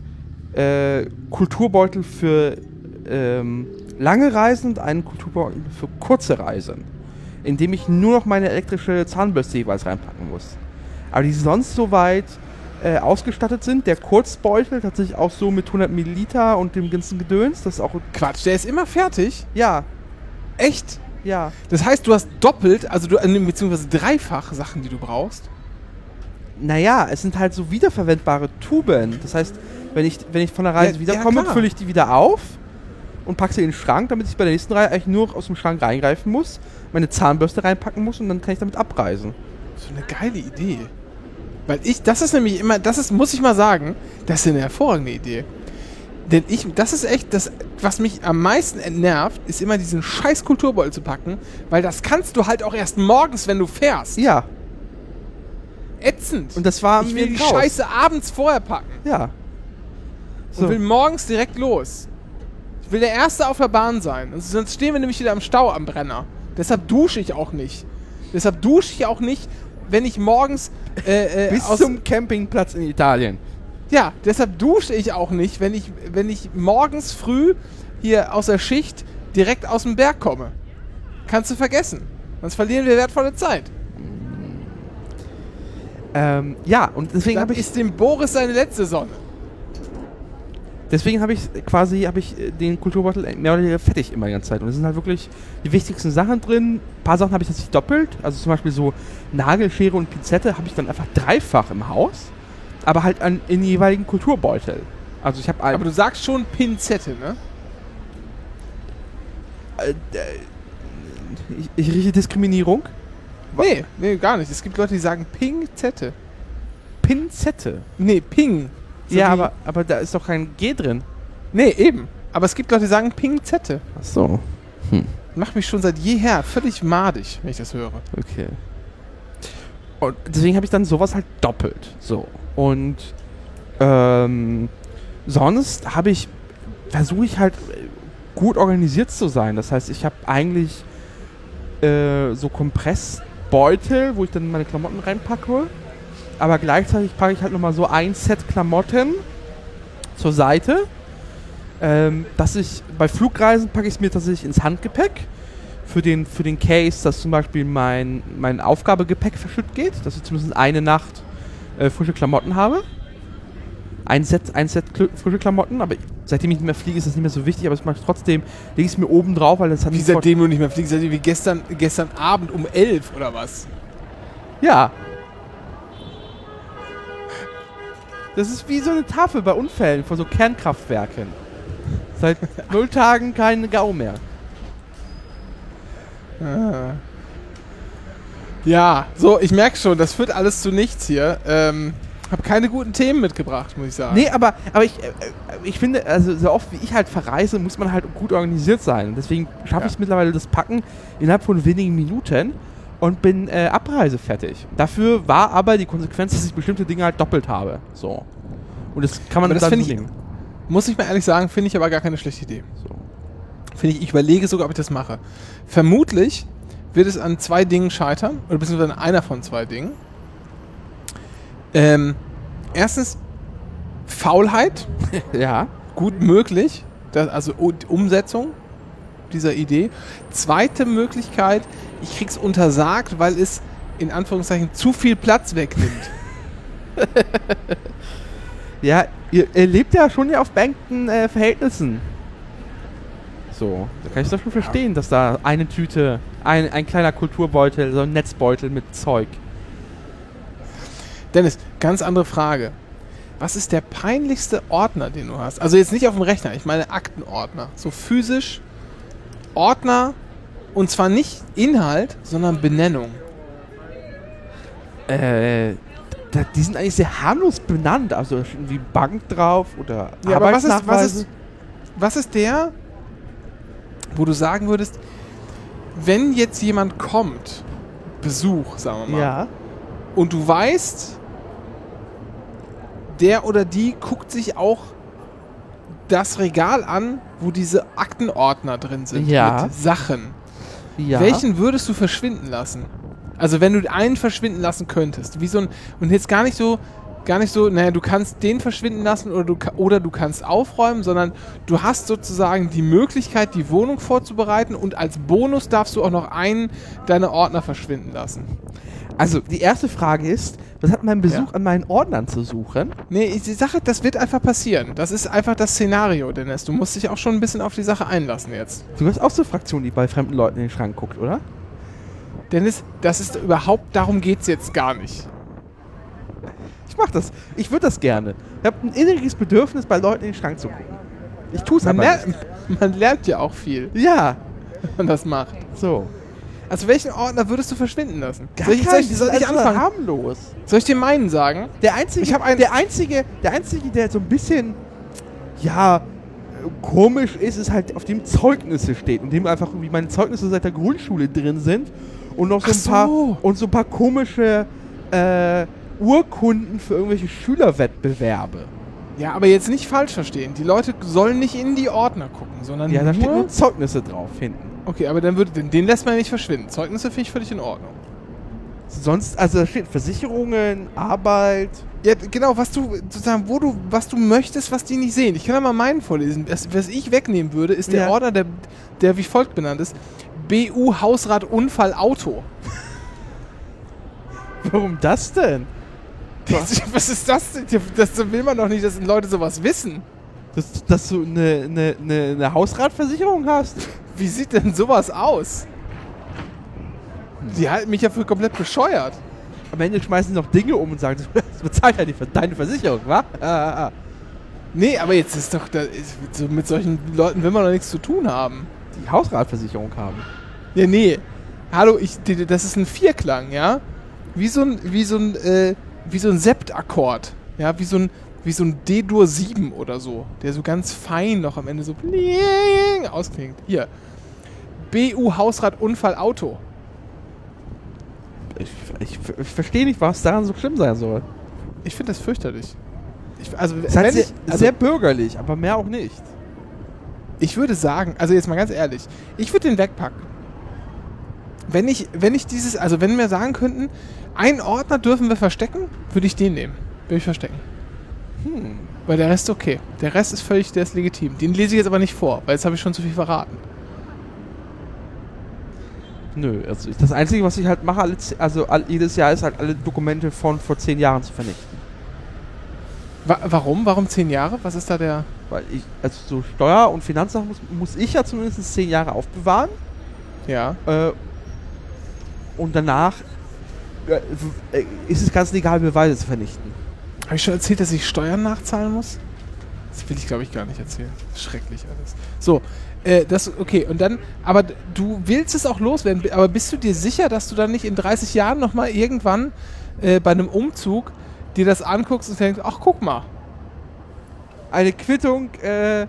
äh, Kulturbeutel für ähm, lange Reisen und einen Kulturbeutel für kurze Reisen, in dem ich nur noch meine elektrische Zahnbürste jeweils reinpacken muss. Aber die sonst soweit äh, ausgestattet sind. Der Kurzbeutel tatsächlich auch so mit 100 Milliliter und dem ganzen Gedöns. Das ist auch Quatsch, der ist immer fertig. ja, Echt? Ja. Das heißt, du hast doppelt, also du, äh, beziehungsweise dreifach Sachen, die du brauchst. Naja, es sind halt so wiederverwendbare Tuben. Das heißt, wenn ich, wenn ich von der Reise Ja, wiederkomme, ja, fülle ich die wieder auf und packe sie in den Schrank, damit ich bei der nächsten Reihe eigentlich nur aus dem Schrank reingreifen muss, meine Zahnbürste reinpacken muss und dann kann ich damit abreisen. So eine geile Idee. Weil ich, das ist nämlich immer, das ist, muss ich mal sagen, das ist eine hervorragende Idee. Denn ich, das ist echt, das, was mich am meisten entnervt, ist immer diesen scheiß Kulturbeutel zu packen, weil das kannst du halt auch erst morgens, wenn du fährst. Ja, Ätzend. und das war ich mir will die graus. Scheiße abends vorher packen Ja. und will morgens direkt los. Ich will der Erste auf der Bahn sein. Sonst stehen wir nämlich wieder im Stau am Brenner. Deshalb dusche ich auch nicht. Deshalb dusche ich auch nicht, wenn ich morgens äh, äh, Bis aus, zum Campingplatz in Italien. Ja, deshalb dusche ich auch nicht, wenn ich, wenn ich morgens früh hier aus der Schicht direkt aus dem Berg komme. Kannst du vergessen. Sonst verlieren wir wertvolle Zeit. Ähm, ja, und deswegen habe ich, ist dem Boris seine letzte Sonne. Deswegen habe ich quasi habe ich äh, den Kulturbeutel mehr oder weniger fertig immer die ganze Zeit. Und es sind halt wirklich die wichtigsten Sachen drin. Ein paar Sachen habe ich tatsächlich doppelt. Also zum Beispiel so Nagelschere und Pinzette habe ich dann einfach dreifach im Haus. Aber halt an, in jeweiligen Kulturbeutel. Also ich habe Aber du sagst schon Pinzette, ne? äh, äh, ich, ich rieche Diskriminierung. Nee, nee, gar nicht. Es gibt Leute, die sagen Pinzette. Pinzette. Nee, Ping. So ja, aber, aber da ist doch kein G drin. Nee, eben. Aber es gibt Leute, die sagen Pinzette. Ach so. Macht mich schon seit jeher völlig madig, wenn ich das höre. Okay. Und deswegen habe ich dann sowas halt doppelt. So. Und ähm, sonst habe ich, versuche ich halt äh, gut organisiert zu sein. Das heißt, ich habe eigentlich äh, so Kompressbeutel, wo ich dann meine Klamotten reinpacke. Aber gleichzeitig packe ich halt nochmal so ein Set Klamotten zur Seite. Ähm, dass ich bei Flugreisen packe ich es mir tatsächlich ins Handgepäck für den, für den Case, dass zum Beispiel mein, mein Aufgabegepäck verschütt geht, dass ich zumindest eine Nacht äh, frische Klamotten habe. Ein Set, ein Set frische Klamotten, aber seitdem ich nicht mehr fliege, ist das nicht mehr so wichtig, aber das mache ich trotzdem, lege ich es mir oben drauf, weil das hat Wie seitdem du nicht mehr fliegst, seitdem wie gestern, gestern Abend um elf oder was? Ja. Das ist wie so eine Tafel bei Unfällen von so Kernkraftwerken. Seit null Tagen kein Gau mehr. Ah. Ja, so, ich merke schon, das führt alles zu nichts hier. Ähm, hab keine guten Themen mitgebracht, muss ich sagen. Nee, aber, aber ich, äh, äh, ich finde, also so oft wie ich halt verreise, muss man halt gut organisiert sein. Deswegen schaffe Ja. ich es mittlerweile das Packen innerhalb von wenigen Minuten und bin äh, abreisefertig. Dafür war aber die Konsequenz, dass ich bestimmte Dinge halt doppelt habe. So. Und das kann man Aber das dann ich- nehmen. Muss ich mal ehrlich sagen, finde ich aber gar keine schlechte Idee. So. Finde ich, ich überlege sogar, ob ich das mache. Vermutlich wird es an zwei Dingen scheitern, oder beziehungsweise an einer von zwei Dingen. Ähm, erstens Faulheit, Ja. gut möglich, das, also Umsetzung dieser Idee. Zweite Möglichkeit, ich krieg's untersagt, weil es in Anführungszeichen zu viel Platz wegnimmt. Ja, ihr, ihr lebt ja schon ja auf beengten äh, Verhältnissen. So, da kann ich doch schon verstehen, dass da eine Tüte, ein, ein kleiner Kulturbeutel, so ein Netzbeutel mit Zeug. Dennis, ganz andere Frage. Was ist der peinlichste Ordner, den du hast? Also jetzt nicht auf dem Rechner, ich meine Aktenordner. So physisch Ordner und zwar nicht Inhalt, sondern Benennung. Äh, die sind eigentlich sehr harmlos benannt. Also irgendwie Bank drauf oder Ja, aber was ist, was, ist, was ist der, wo du sagen würdest, wenn jetzt jemand kommt, Besuch, sagen wir mal, Ja. und du weißt, der oder die guckt sich auch das Regal an, wo diese Aktenordner drin sind Ja. mit Sachen. ja. Welchen würdest du verschwinden lassen? Also wenn du einen verschwinden lassen könntest, wie so ein und jetzt gar nicht so gar nicht so, naja, du kannst den verschwinden lassen oder du, oder du kannst aufräumen, sondern du hast sozusagen die Möglichkeit, die Wohnung vorzubereiten und als Bonus darfst du auch noch einen deiner Ordner verschwinden lassen. Also, die erste Frage ist, was hat mein Besuch Ja. an meinen Ordnern zu suchen? Nee, die Sache, das wird einfach passieren. Das ist einfach das Szenario, Dennis. Du musst dich auch schon ein bisschen auf die Sache einlassen jetzt. Du hast auch so eine Fraktion, die bei fremden Leuten in den Schrank guckt, oder? Dennis, das ist überhaupt, darum geht's jetzt gar nicht. Ich mach das. Ich würde das gerne. Ich habe ein inneres Bedürfnis, bei Leuten in den Schrank zu gucken. Ich tue es aber ler nicht. man lernt ja auch viel, Ja, wenn man das macht. so. Also welchen Ordner würdest du verschwinden lassen? Gar soll ich, soll ich, soll ich alle anfangen? harmlos. Soll ich dir meinen sagen? Der einzige, Ich hab einen- der einzige, der einzige, der so ein bisschen, ja, komisch ist, ist halt, auf dem Zeugnisse steht und dem einfach irgendwie meine Zeugnisse seit der Grundschule drin sind und noch so ein paar so. und so ein paar komische äh, Urkunden für irgendwelche Schülerwettbewerbe. Ja, aber jetzt nicht falsch verstehen. Die Leute sollen nicht in die Ordner gucken, sondern Ja, da steht nur... nur Zeugnisse drauf hinten. Okay, aber dann würde, den, den lässt man ja nicht verschwinden. Zeugnisse finde ich völlig in Ordnung. Sonst, also da steht Versicherungen, Arbeit. Ja, genau, was du sozusagen, wo du, was du möchtest, was die nicht sehen. Ich kann ja mal meinen vorlesen. Das, was ich wegnehmen würde, ist der Ja. Ordner, der, der wie folgt benannt ist: BU Hausrat Unfall Auto. Warum das denn? was ist das denn? Das will man doch nicht, dass Leute sowas wissen. Dass, dass du eine, eine, eine, eine Hausratversicherung hast? Wie sieht denn sowas aus? Die halten mich ja für komplett bescheuert. Am Ende schmeißen sie noch Dinge um und sagen, das bezahlt ja die, deine Versicherung, wa? Ah, ah, ah. Nee, aber jetzt ist doch, da ist, so mit solchen Leuten will man doch nichts zu tun haben. Die Hausratversicherung haben. Ja, nee. Hallo, ich, das ist ein Vierklang, ja? Wie so ein, wie so ein, äh, wie so ein Septakkord. Ja, wie so ein, wie so ein D-Dur 7 oder so. Der so ganz fein noch am Ende so bling ausklingt. Hier. BU Hausrat Unfall Auto. Ich, ich, ich verstehe nicht, was daran so schlimm sein soll. Ich finde das fürchterlich. Ich, also, halt wenn sehr, also sehr bürgerlich, aber mehr auch nicht. ich würde sagen, also jetzt mal ganz ehrlich, ich würde den wegpacken. Wenn ich, wenn ich dieses, also wenn wir sagen könnten, einen Ordner dürfen wir verstecken, würde ich den nehmen. Würde ich verstecken. Hm. Weil der Rest okay. Der Rest ist völlig, der ist legitim. Den lese ich jetzt aber nicht vor, weil jetzt habe ich schon zu viel verraten. Nö, also das Einzige, was ich halt mache, also jedes Jahr, ist halt alle Dokumente von vor zehn Jahren zu vernichten. Wa warum? Warum zehn Jahre? Was ist da der. Weil ich, also so Steuer- und Finanzsachen muss, muss ich ja zumindest zehn Jahre aufbewahren. Ja. Äh, und danach äh, ist es ganz legal, Beweise zu vernichten. Habe ich schon erzählt, dass ich Steuern nachzahlen muss? Das will ich, glaube ich, gar nicht erzählen. Schrecklich alles. So, äh, das, okay, und dann, aber du willst es auch loswerden, aber bist du dir sicher, dass du dann nicht in 30 Jahren nochmal irgendwann äh, bei einem Umzug dir das anguckst und denkst, ach, guck mal. Eine Quittung äh,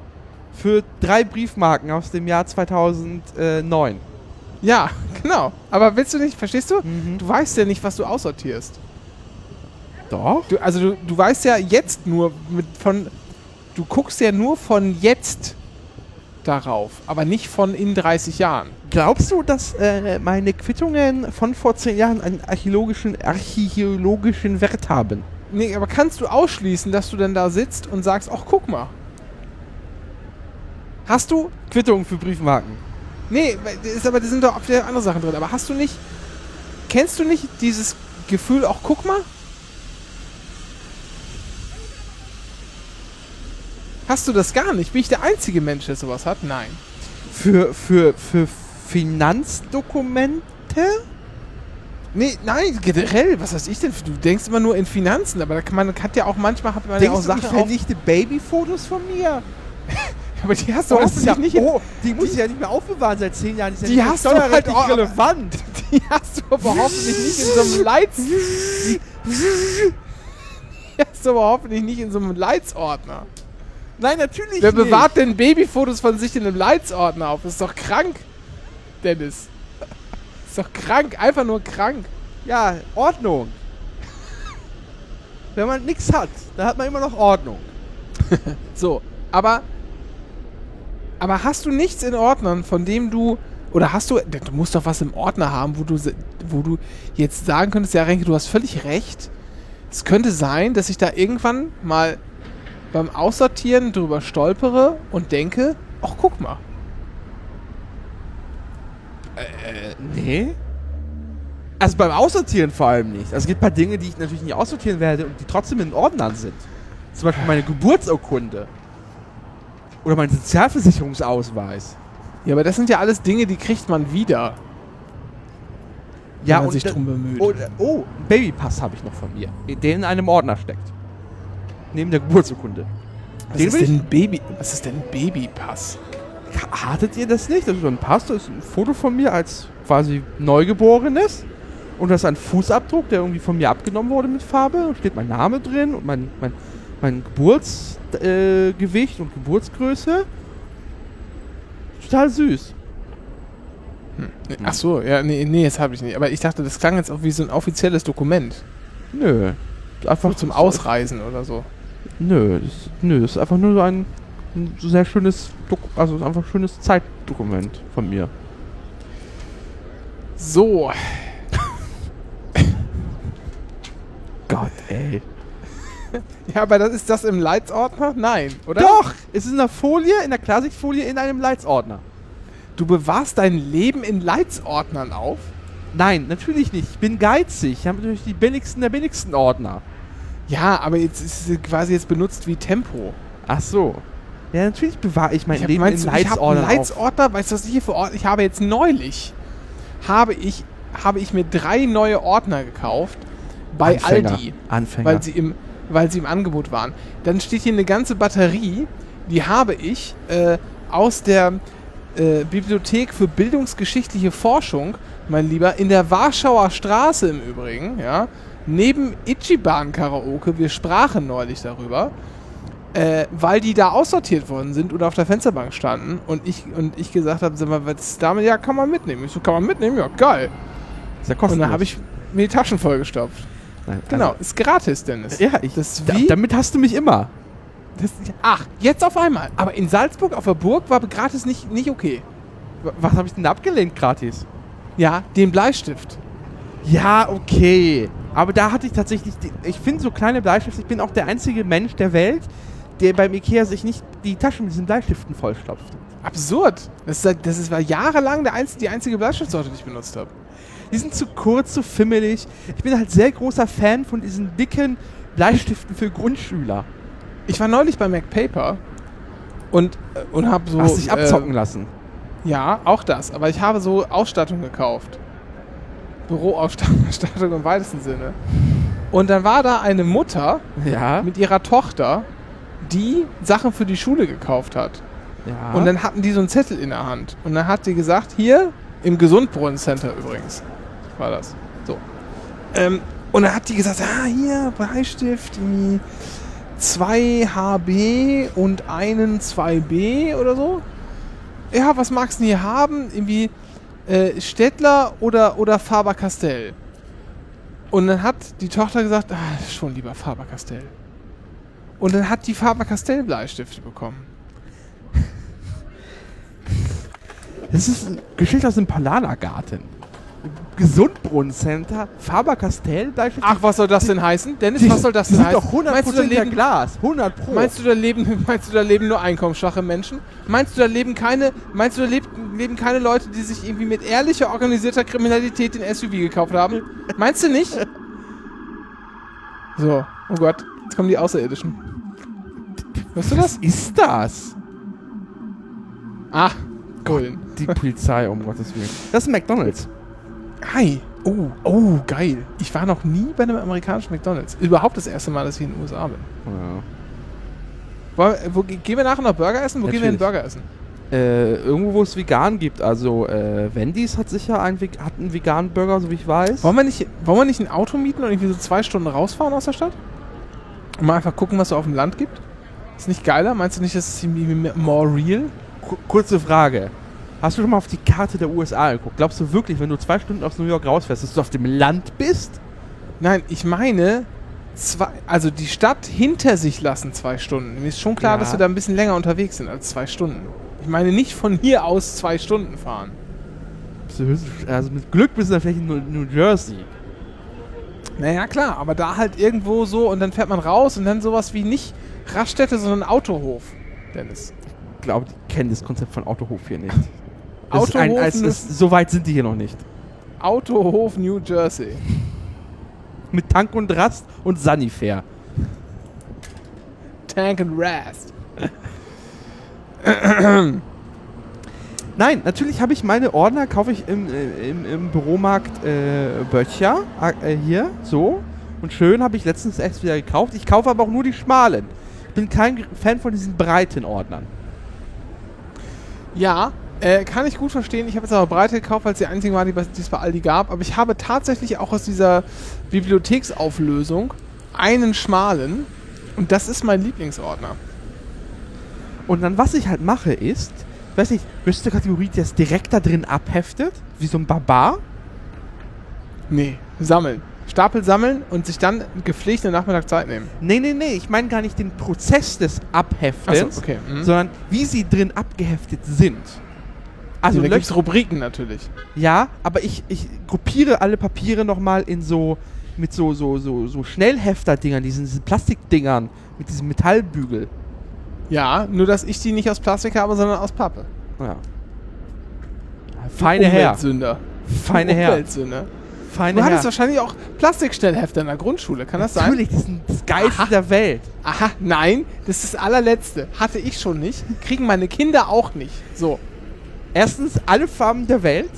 für drei Briefmarken aus dem Jahr 2009. Ja, genau. Aber willst du nicht, verstehst du? Mhm. Du weißt ja nicht, was du aussortierst. Doch. Du, also du, du weißt ja jetzt nur von. Du guckst ja nur von jetzt darauf, aber nicht von in 30 Jahren. Glaubst du, dass äh, meine Quittungen von vor zehn Jahren einen archäologischen, archäologischen Wert haben? Nee, aber kannst du ausschließen, dass du dann da sitzt und sagst, ach guck mal. Hast du. Quittungen für Briefmarken. Nee, ist aber da sind doch auch wieder andere Sachen drin. Aber hast du nicht. Kennst du nicht dieses Gefühl, auch guck mal? Hast du das gar nicht? Bin ich der einzige Mensch, der sowas hat? Nein. Für, für, für Finanzdokumente? Nee, nein, generell, was weiß ich denn? Du denkst immer nur in Finanzen, aber da kann man hat ja auch manchmal hat man ja auch Denkst du, ich Sachen auf, vernichte Babyfotos von mir? aber die hast du Oh, ja, nicht oh, die muss ich ja nicht mehr aufbewahren seit zehn Jahren. Die nicht mehr hast du halt auch- relevant. die hast du aber hoffentlich nicht in so einem Leits die hast du aber hoffentlich nicht in so einem Leitsordner. Nein, natürlich Wer nicht. bewahrt denn Babyfotos von sich in einem Leitsordner auf? Das ist doch krank, Dennis. Das ist doch krank, einfach nur krank. Ja, Ordnung. Wenn man nichts hat, dann hat man immer noch Ordnung. So, aber aber hast du nichts in Ordnern, von dem du oder hast du du musst doch was im Ordner haben, wo du wo du jetzt sagen könntest, ja Renke, du hast völlig recht. es könnte sein, dass ich da irgendwann mal beim Aussortieren drüber stolpere und denke, ach guck mal. Äh, nee. Also beim Aussortieren vor allem nicht. Also es gibt ein paar Dinge, die ich natürlich nicht aussortieren werde und die trotzdem in Ordnern sind. Zum Beispiel meine Geburtsurkunde. Oder mein Sozialversicherungsausweis. Ja, aber das sind ja alles Dinge, die kriegt man wieder. Ja, wenn man und sich drum bemüht. Oh, äh, oh, einen Babypass habe ich noch von mir. Der in einem Ordner steckt. Neben der Geburtsurkunde. was, den ist denn ein Baby, was ist denn Babypass? Hattet ihr das nicht? Das ist so ein Pass, das ist ein Foto von mir als quasi Neugeborenes. Und das ist ein Fußabdruck, der irgendwie von mir abgenommen wurde mit Farbe. Da steht mein Name drin und mein, mein, mein Geburtsgewicht äh, und Geburtsgröße. Total süß. Nee, Ach so, ja, nee, nee, das habe ich nicht. Aber ich dachte, das klang jetzt auch wie so ein offizielles Dokument. Nö. Einfach Zum Ausreisen oder so. Nö, das, nö, das ist einfach nur so ein, ein sehr schönes, Dok also einfach ein schönes Zeitdokument von mir. So, Gott, ey. ja, aber das ist das im Leitsordner? Nein, oder? Doch! Es ist in der Folie, in der Klarsichtfolie in einem Leitsordner. Du bewahrst dein Leben in Leitsordnern auf? Nein, natürlich nicht. Ich bin geizig. Ich habe natürlich die billigsten der billigsten Ordner. Ja, aber jetzt ist sie quasi jetzt benutzt wie Tempo. Ach so. Ja, natürlich bewahre ich mein Ich Leben meinst in du, ich habe einen Leitsordnern auf. Leitsordner? Weißt du, was ich hier für Ordner? Ich habe jetzt neulich, habe ich, habe ich mir drei neue Ordner gekauft bei Anfänger. Aldi. Anfänger. weil sie im, weil sie im Angebot waren. Dann steht hier eine ganze Batterie, die habe ich äh, aus der äh, Bibliothek für bildungsgeschichtliche Forschung, mein Lieber, in der Warschauer Straße im Übrigen, ja, neben Ichiban Karaoke, wir sprachen neulich darüber, äh, weil die da aussortiert worden sind oder auf der Fensterbank standen und ich, und ich gesagt habe, sag mal, was ist damit? Ja, kann man mitnehmen. Ich so, kann man mitnehmen? Ja, geil. ist ja Und kostenlos. dann habe ich mir die Taschen vollgestopft. Nein, Genau, also- ist gratis, Dennis. ja, ich, Das da, damit hast du mich immer. Das, ach, jetzt auf einmal. Aber in Salzburg auf der Burg war gratis nicht, nicht okay. Was habe ich denn abgelehnt gratis? Ja, den Bleistift. Ja, okay. Aber da hatte ich tatsächlich, die, ich finde so kleine Bleistifte, ich bin auch der einzige Mensch der Welt, der beim Ikea sich nicht die Taschen mit diesen Bleistiften vollstopft. Absurd. Das, ist, das ist, war jahrelang der einz, die einzige Bleistiftsorte, die ich benutzt habe. Die sind zu kurz, zu fimmelig. Ich bin halt sehr großer Fan von diesen dicken Bleistiften für Grundschüler. Ich war neulich bei MacPaper und, äh, und habe so. Hast dich abzocken Äh, lassen. ja, auch das. Aber ich habe so Ausstattung gekauft. Büroausstattung im weitesten Sinne. Und dann war da eine Mutter Ja. mit ihrer Tochter, die Sachen für die Schule gekauft hat. ja. Und dann hatten die so einen Zettel in der Hand. Und dann hat die gesagt, hier im Gesundbrunnen-Center übrigens war das. So. Ähm, und dann hat die gesagt, ah, hier, Bleistift, irgendwie 2 HB und einen 2B oder so. Ja, was magst du denn hier haben? Irgendwie äh, Stettler oder, oder Faber-Castell. Und dann hat die Tochter gesagt, ah, schon lieber Faber-Castell. Und dann hat die Faber-Castell-Bleistifte bekommen. das ist eine Geschichte aus dem Palanergarten. Gesundbrunnencenter, Faber-Castell. Ach, was soll das denn heißen? Dennis, die- was soll das die denn heißen? doch 100% meinst, du, da leben, Glas. 100 Pro. meinst, du, da leben, meinst du, da leben nur einkommensschwache Menschen? Meinst du, da leben keine, meinst du, da lebt, leben keine Leute, die sich irgendwie mit ehrlicher, organisierter Kriminalität den SUV gekauft haben? Meinst du nicht? So, oh Gott, jetzt kommen die Außerirdischen. Hörst du das? Was ist das? Ach, Golden. Die Polizei, um Gottes Willen. Das ist McDonalds. Hi. Oh, oh, geil. Ich war noch nie bei einem amerikanischen McDonalds. Überhaupt das erste Mal, dass ich in den USA bin. Ja. Wollen Wo, gehen wir nachher noch Burger essen? Wo gehen wir denn Natürlich. Burger essen? Äh, irgendwo, wo es vegan gibt. Also, äh, Wendy's hat sicher einen, hat einen veganen Burger, so wie ich weiß. Wollen wir, nicht, wollen wir nicht ein Auto mieten und irgendwie so zwei Stunden rausfahren aus der Stadt? Und mal einfach gucken, was es auf dem Land gibt? Ist nicht geiler? Meinst du nicht, das ist irgendwie mehr- more real? Ku- Kurze Frage. Hast du schon mal auf die Karte der USA geguckt? Glaubst du wirklich, wenn du zwei Stunden aus New York rausfährst, dass du auf dem Land bist? Nein, ich meine, zwei, also die Stadt hinter sich lassen zwei Stunden. Mir ist schon klar, Ja. dass wir da ein bisschen länger unterwegs sind als zwei Stunden. Ich meine nicht von hier aus zwei Stunden fahren. Also mit Glück bist du dann vielleicht in New- New Jersey. Naja, klar, aber da halt irgendwo so und dann fährt man raus und dann sowas wie nicht Raststätte, sondern Autohof, Dennis. Ich glaube, die kennen das Konzept von Autohof hier nicht. Autohof, ist ein, als, das, so weit sind die hier noch nicht. Autohof New Jersey. Mit Tank und Rast und Sanifair. Tank and Rast. Nein, natürlich habe ich meine Ordner, kaufe ich im, äh, im, im Büromarkt äh, Böttcher, äh, hier, so. Und schön habe ich letztens erst wieder gekauft. Ich kaufe aber auch nur die schmalen. Ich bin kein Fan von diesen breiten Ordnern. Ja, äh, kann ich gut verstehen. Ich habe jetzt aber Breite gekauft, weil es die einzige war, die es bei Aldi gab. Aber ich habe tatsächlich auch aus dieser Bibliotheksauflösung einen schmalen. Und das ist mein Lieblingsordner. Und dann, was ich halt mache, ist, weiß nicht, beste Kategorie, die das direkt da drin abheftet, wie so ein Barbar. Nee, sammeln. Stapel sammeln und sich dann gepflegt den Nachmittag Zeit nehmen. Nee, nee, nee, ich meine gar nicht den Prozess des Abheftens, Achso, okay. Mhm. sondern wie sie drin abgeheftet sind. Also da löch- gibt es Rubriken natürlich. Ja, aber ich, ich gruppiere alle Papiere nochmal in so, mit so, so, so, so Schnellhefter-Dingern, diesen, diesen Plastikdingern, mit diesem Metallbügel. Ja, nur dass ich die nicht aus Plastik habe, sondern aus Pappe. Ja. Feine Herr. Umweltsünder. Feine Herr. Umweltsünder. Feine Du hattest wahrscheinlich auch Plastikschnellhefter in der Grundschule, kann das sein? Natürlich, das ist das Geilste Aha. der Welt. Aha, nein, das ist das allerletzte. Hatte ich schon nicht. Kriegen meine Kinder auch nicht. So. Erstens, alle Farben der Welt.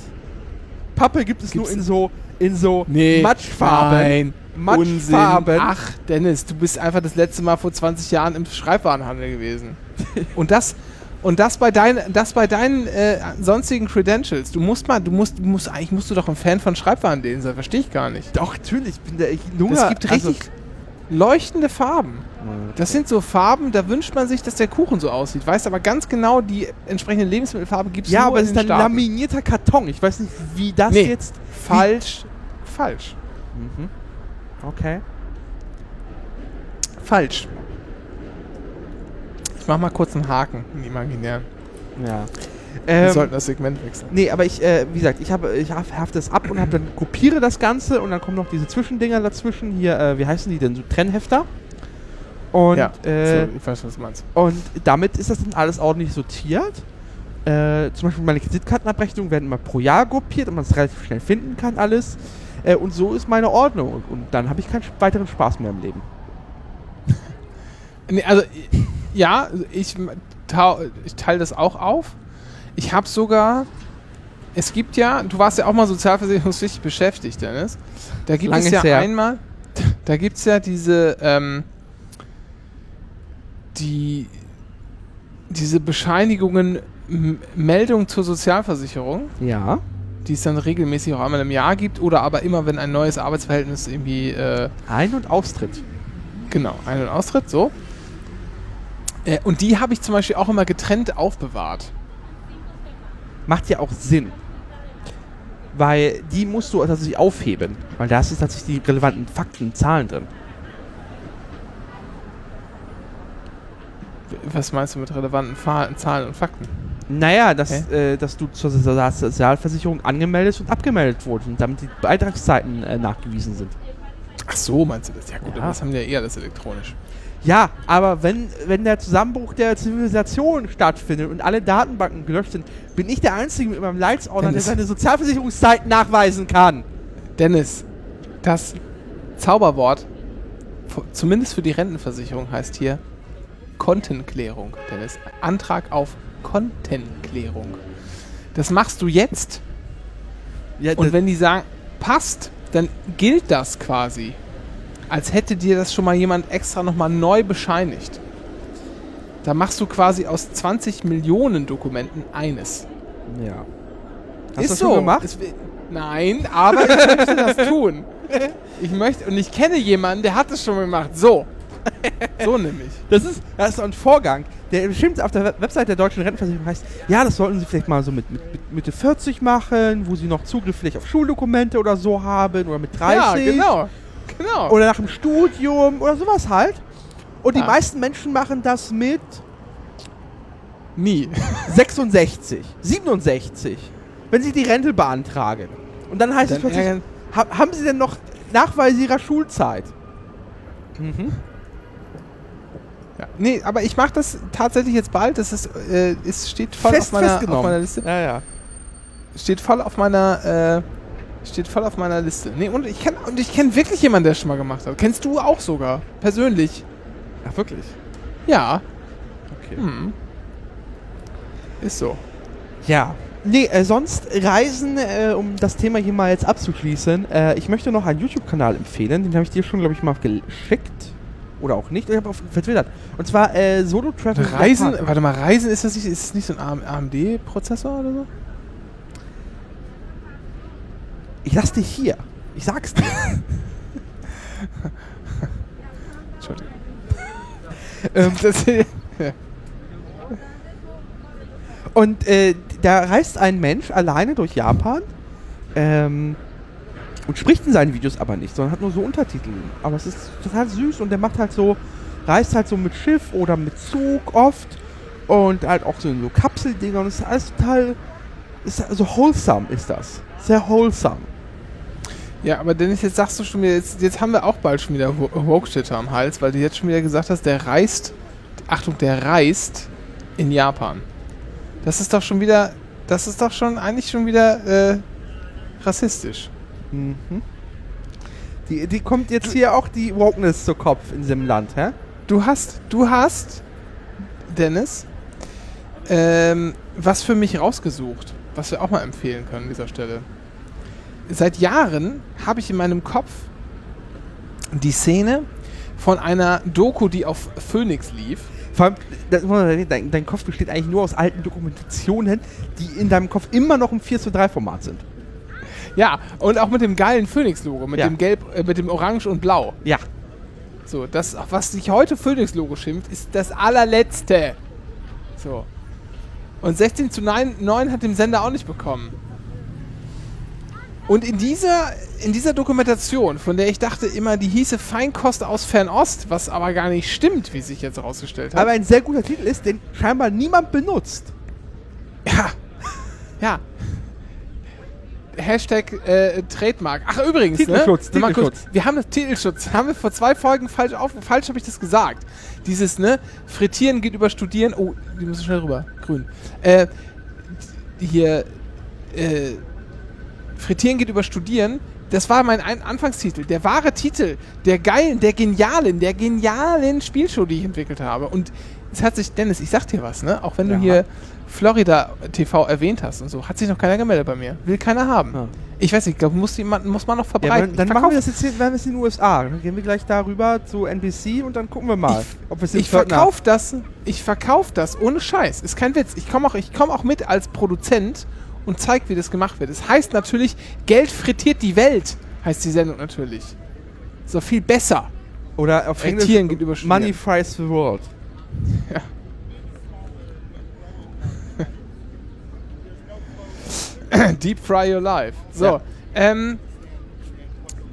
Pappe gibt es Gibt's nur in so, in so Nee. Matschfarben. Nein. Matschfarben. Unsinn. Ach, Dennis, du bist einfach das letzte Mal vor 20 Jahren im Schreibwarenhandel gewesen. und das und das bei deinen das bei deinen äh, sonstigen Credentials. Du musst mal, du musst, du musst eigentlich musst du doch ein Fan von Schreibwarenläden sein, verstehe ich gar nicht. Doch, natürlich, ich bin der Junge, Es gibt also- richtig leuchtende Farben. Das sind so Farben, da wünscht man sich, dass der Kuchen so aussieht. Weißt aber ganz genau, die entsprechende Lebensmittelfarbe gibt es ja, nur aber es ist ein Staaten. laminierter Karton. Ich weiß nicht, wie das Nee. jetzt. Falsch. Falsch. Mhm. Okay. Falsch. Ich mach mal kurz einen Haken, einen imaginären. Ja. Wir Ähm, sollten das Segment wechseln. nee, aber ich, äh, wie gesagt, ich habe, ich hafte das ab und habe dann kopiere das Ganze und dann kommen noch diese Zwischendinger dazwischen. Hier, äh, wie heißen die denn? So Trennhefter. Und, ja, äh, so, ich weiß, was du meinst. und damit ist das dann alles ordentlich sortiert. Äh, zum Beispiel meine Kreditkartenabrechnungen werden immer pro Jahr gruppiert, damit man es relativ schnell finden kann, alles. Äh, und so ist meine Ordnung. Und, und dann habe ich keinen weiteren Spaß mehr im Leben. Nee, also, i- ja, ich, ich teile das auch auf. Ich habe sogar, es gibt ja, du warst ja auch mal sozialversicherungspflichtig beschäftigt, Dennis. Da gibt Lange es ja her. einmal, da gibt es ja diese, ähm, die, diese Bescheinigungen, M Meldung zur Sozialversicherung, Ja. die es dann regelmäßig auch einmal im Jahr gibt oder aber immer, wenn ein neues Arbeitsverhältnis irgendwie äh, Ein- und Austritt. Genau, Ein- und Austritt, so. Äh, und die habe ich zum Beispiel auch immer getrennt aufbewahrt. Macht ja auch Sinn. Weil die musst du tatsächlich aufheben. Weil da ist tatsächlich die relevanten Fakten, Zahlen drin. Was meinst du mit relevanten Fa Zahlen und Fakten? Naja, dass, äh, dass du zur Sozial- Sozialversicherung angemeldet und abgemeldet wurdest und damit die Beitragszeiten äh, nachgewiesen sind. Ach so, meinst du das? Ja gut, Ja. das haben wir ja eh alles elektronisch. Ja, aber wenn, wenn der Zusammenbruch der Zivilisation stattfindet und alle Datenbanken gelöscht sind, bin ich der Einzige mit meinem Leitsordner, der seine Sozialversicherungszeiten nachweisen kann. Dennis, das Zauberwort, zumindest für die Rentenversicherung, heißt hier Kontenklärung, Dennis. Antrag auf Kontenklärung. Das machst du jetzt Ja, und wenn die sagen, passt, dann gilt das quasi. Als hätte dir das schon mal jemand extra nochmal neu bescheinigt. Da machst du quasi aus 20 Millionen Dokumenten eines. ja. Hast Ist du das so. gemacht? Es Nein, aber ich möchte das tun. Ich möchte, und ich kenne jemanden, der hat das schon gemacht. So. So nämlich. Das ist, das ist ein Vorgang, der bestimmt auf der Web- Website der deutschen Rentenversicherung heißt, ja, das sollten Sie vielleicht mal so mit, mit, mit Mitte 40 machen, wo Sie noch Zugriff vielleicht auf Schuldokumente oder so haben oder mit 30. Ja, genau. Genau. Oder nach dem Studium oder sowas halt. Und die Ja. meisten Menschen machen das mit Nie. 66, 67, wenn sie die Rente beantragen. Und dann heißt es Dann plötzlich, ärgern- ha, haben sie denn noch Nachweise ihrer Schulzeit. Mhm. Ja. Nee, aber ich mache das tatsächlich jetzt bald. Das ist, äh, es steht voll Fest auf, meiner, auf meiner Liste. Ja, ja. Steht voll auf meiner, äh, steht voll auf meiner Liste. Nee, und ich kenn, und ich kenne wirklich jemanden, der es schon mal gemacht hat. Kennst du auch sogar, persönlich. Ach, wirklich? Ja. Okay. Hm. Ist so. Ja. Nee, äh, sonst Reisen, äh, um das Thema hier mal jetzt abzuschließen. Äh, ich möchte noch einen YouTube-Kanal empfehlen. Den habe ich dir schon, glaube ich, mal geschickt. Oder auch nicht. Ich habe auf vertwittert. Und zwar äh, Solo Travel. Reisen, warte mal, Reisen, ist das nicht, ist das nicht so ein AMD-Prozessor oder so? Ich lass dich hier. Ich sag's dir. Entschuldigung. ähm, Das, Und äh, da reist ein Mensch alleine durch Japan ähm, und spricht in seinen Videos aber nicht, sondern hat nur so Untertitel. Aber es ist total süß und der macht halt so, reist halt so mit Schiff oder mit Zug oft und halt auch so in so Kapseldinger und es ist alles total, ist so wholesome ist das. Sehr wholesome. ja, aber Dennis, jetzt sagst du schon wieder, jetzt, jetzt haben wir auch bald schon wieder Woke-Shit am Hals, weil du jetzt schon wieder gesagt hast, der reist, Achtung, der reist in Japan. Das ist doch schon wieder, das ist doch schon eigentlich schon wieder äh, rassistisch. Mhm. Die, die kommt jetzt hier auch die Wokeness zu Kopf in diesem Land, hä? Du hast, du hast, Dennis, ähm, was für mich rausgesucht, was wir auch mal empfehlen können an dieser Stelle. Seit Jahren habe ich in meinem Kopf die Szene von einer Doku, die auf Phoenix lief. Vor allem, dein, dein Kopf besteht eigentlich nur aus alten Dokumentationen, die in deinem Kopf immer noch im 4 zu 3 Format sind. Ja, und auch mit dem geilen Phoenix-Logo, mit Ja. dem Gelb, äh, mit dem Orange und Blau. Ja. So, das, was sich heute Phoenix-Logo schimpft, ist das allerletzte. So. Und 16 zu 9, 9 hat dem Sender auch nicht bekommen. Und in dieser, in dieser Dokumentation, von der ich dachte immer, die hieße Feinkost aus Fernost, was aber gar nicht stimmt, wie sich jetzt herausgestellt hat. Aber ein sehr guter Titel ist, den scheinbar niemand benutzt. Ja. Ja. Hashtag äh, Trademark. Ach übrigens, Titelschutz, ne? Mal kurz, Titelschutz. wir haben das Titelschutz. Haben wir vor zwei Folgen falsch auf, falsch habe ich das gesagt. Dieses, ne? Frittieren geht über Studieren. Oh, die müssen schnell rüber. Grün. Äh, hier, äh, Frittieren geht über Studieren. Das war mein ein Anfangstitel. Der wahre Titel der geilen, der genialen, der genialen Spielshow, die ich entwickelt habe. Und es hat sich, Dennis, ich sag dir was, ne? Auch wenn Ja. du hier Florida TV erwähnt hast und so, hat sich noch keiner gemeldet bei mir. Will keiner haben. Ja. Ich weiß nicht, ich glaube, muss, jemand- muss man noch Ja, verbreiten. dann Ich machen wir das jetzt, hier- werden wir es in den USA. Dann gehen wir gleich darüber zu NBC und dann gucken wir mal, Ich- ob wir es Ich verkaufe das, ich verkaufe das ohne Scheiß. Ist kein Witz. Ich komme auch, ich komm auch mit als Produzent und zeige, wie das gemacht wird. Es heißt natürlich, Geld frittiert die Welt, heißt die Sendung natürlich. So viel besser. Oder auf Englisch Frittieren geht über Studieren. Money fries the world. Deep Fry Your Life. So, Ja. ähm,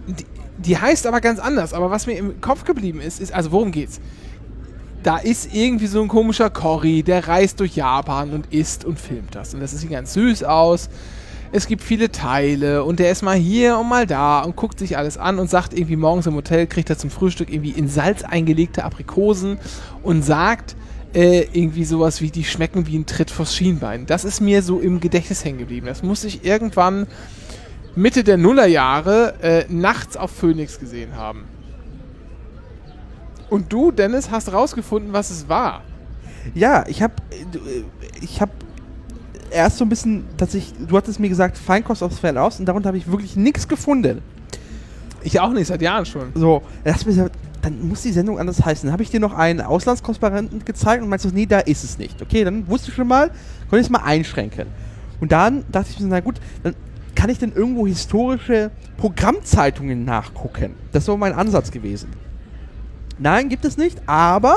die, die heißt aber ganz anders. Aber was mir im Kopf geblieben ist, ist, also worum geht's? Da ist irgendwie so ein komischer Cory, der reist durch Japan und isst und filmt das. Und das sieht ganz süß aus. Es gibt viele Teile und der ist mal hier und mal da und guckt sich alles an und sagt irgendwie morgens im Hotel, kriegt er zum Frühstück irgendwie in Salz eingelegte Aprikosen und sagt äh, irgendwie sowas wie, die schmecken wie ein Tritt vors Schienbein. Das ist mir so im Gedächtnis hängen geblieben. Das muss ich irgendwann Mitte der Nullerjahre äh, nachts auf Phoenix gesehen haben. Und du, Dennis, hast rausgefunden, was es war. Ja, ich habe ich habe erst so ein bisschen, dass ich, du hattest mir gesagt, Feinkost aufs Feld aus und darunter habe ich wirklich nichts gefunden. Ich auch nicht, seit Jahren schon. So, mir dann muss die Sendung anders heißen. Dann habe ich dir noch einen Auslandskonsparenten gezeigt und meinst du, nee, da ist es nicht. Okay, dann wusste ich schon mal, konnte ich es mal einschränken. Und dann dachte ich mir, na gut, dann kann ich denn irgendwo historische Programmzeitungen nachgucken. Das so mein Ansatz gewesen. Nein, gibt es nicht, aber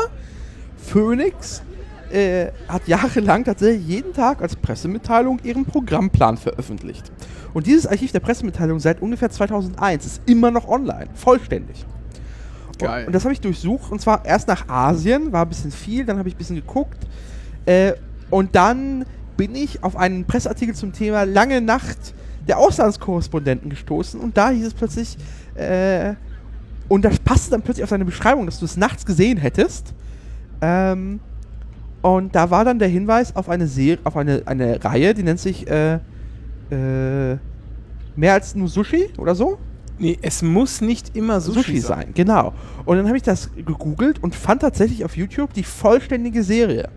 Phoenix äh, hat jahrelang tatsächlich jeden Tag als Pressemitteilung ihren Programmplan veröffentlicht. Und dieses Archiv der Pressemitteilung seit ungefähr 2001 ist immer noch online, vollständig. Geil. Und, und das habe ich durchsucht und zwar erst nach Asien, war ein bisschen viel, dann habe ich ein bisschen geguckt äh, und dann bin ich auf einen Presseartikel zum Thema Lange Nacht der Auslandskorrespondenten gestoßen und da hieß es plötzlich, Äh, und das passte dann plötzlich auf seine Beschreibung, dass du es nachts gesehen hättest. Ähm, und da war dann der Hinweis auf eine Serie, auf eine, eine Reihe, die nennt sich äh, äh, mehr als nur Sushi oder so. Nee, es muss nicht immer Sushi, Sushi sein, genau. Und dann habe ich das gegoogelt und fand tatsächlich auf YouTube die vollständige Serie.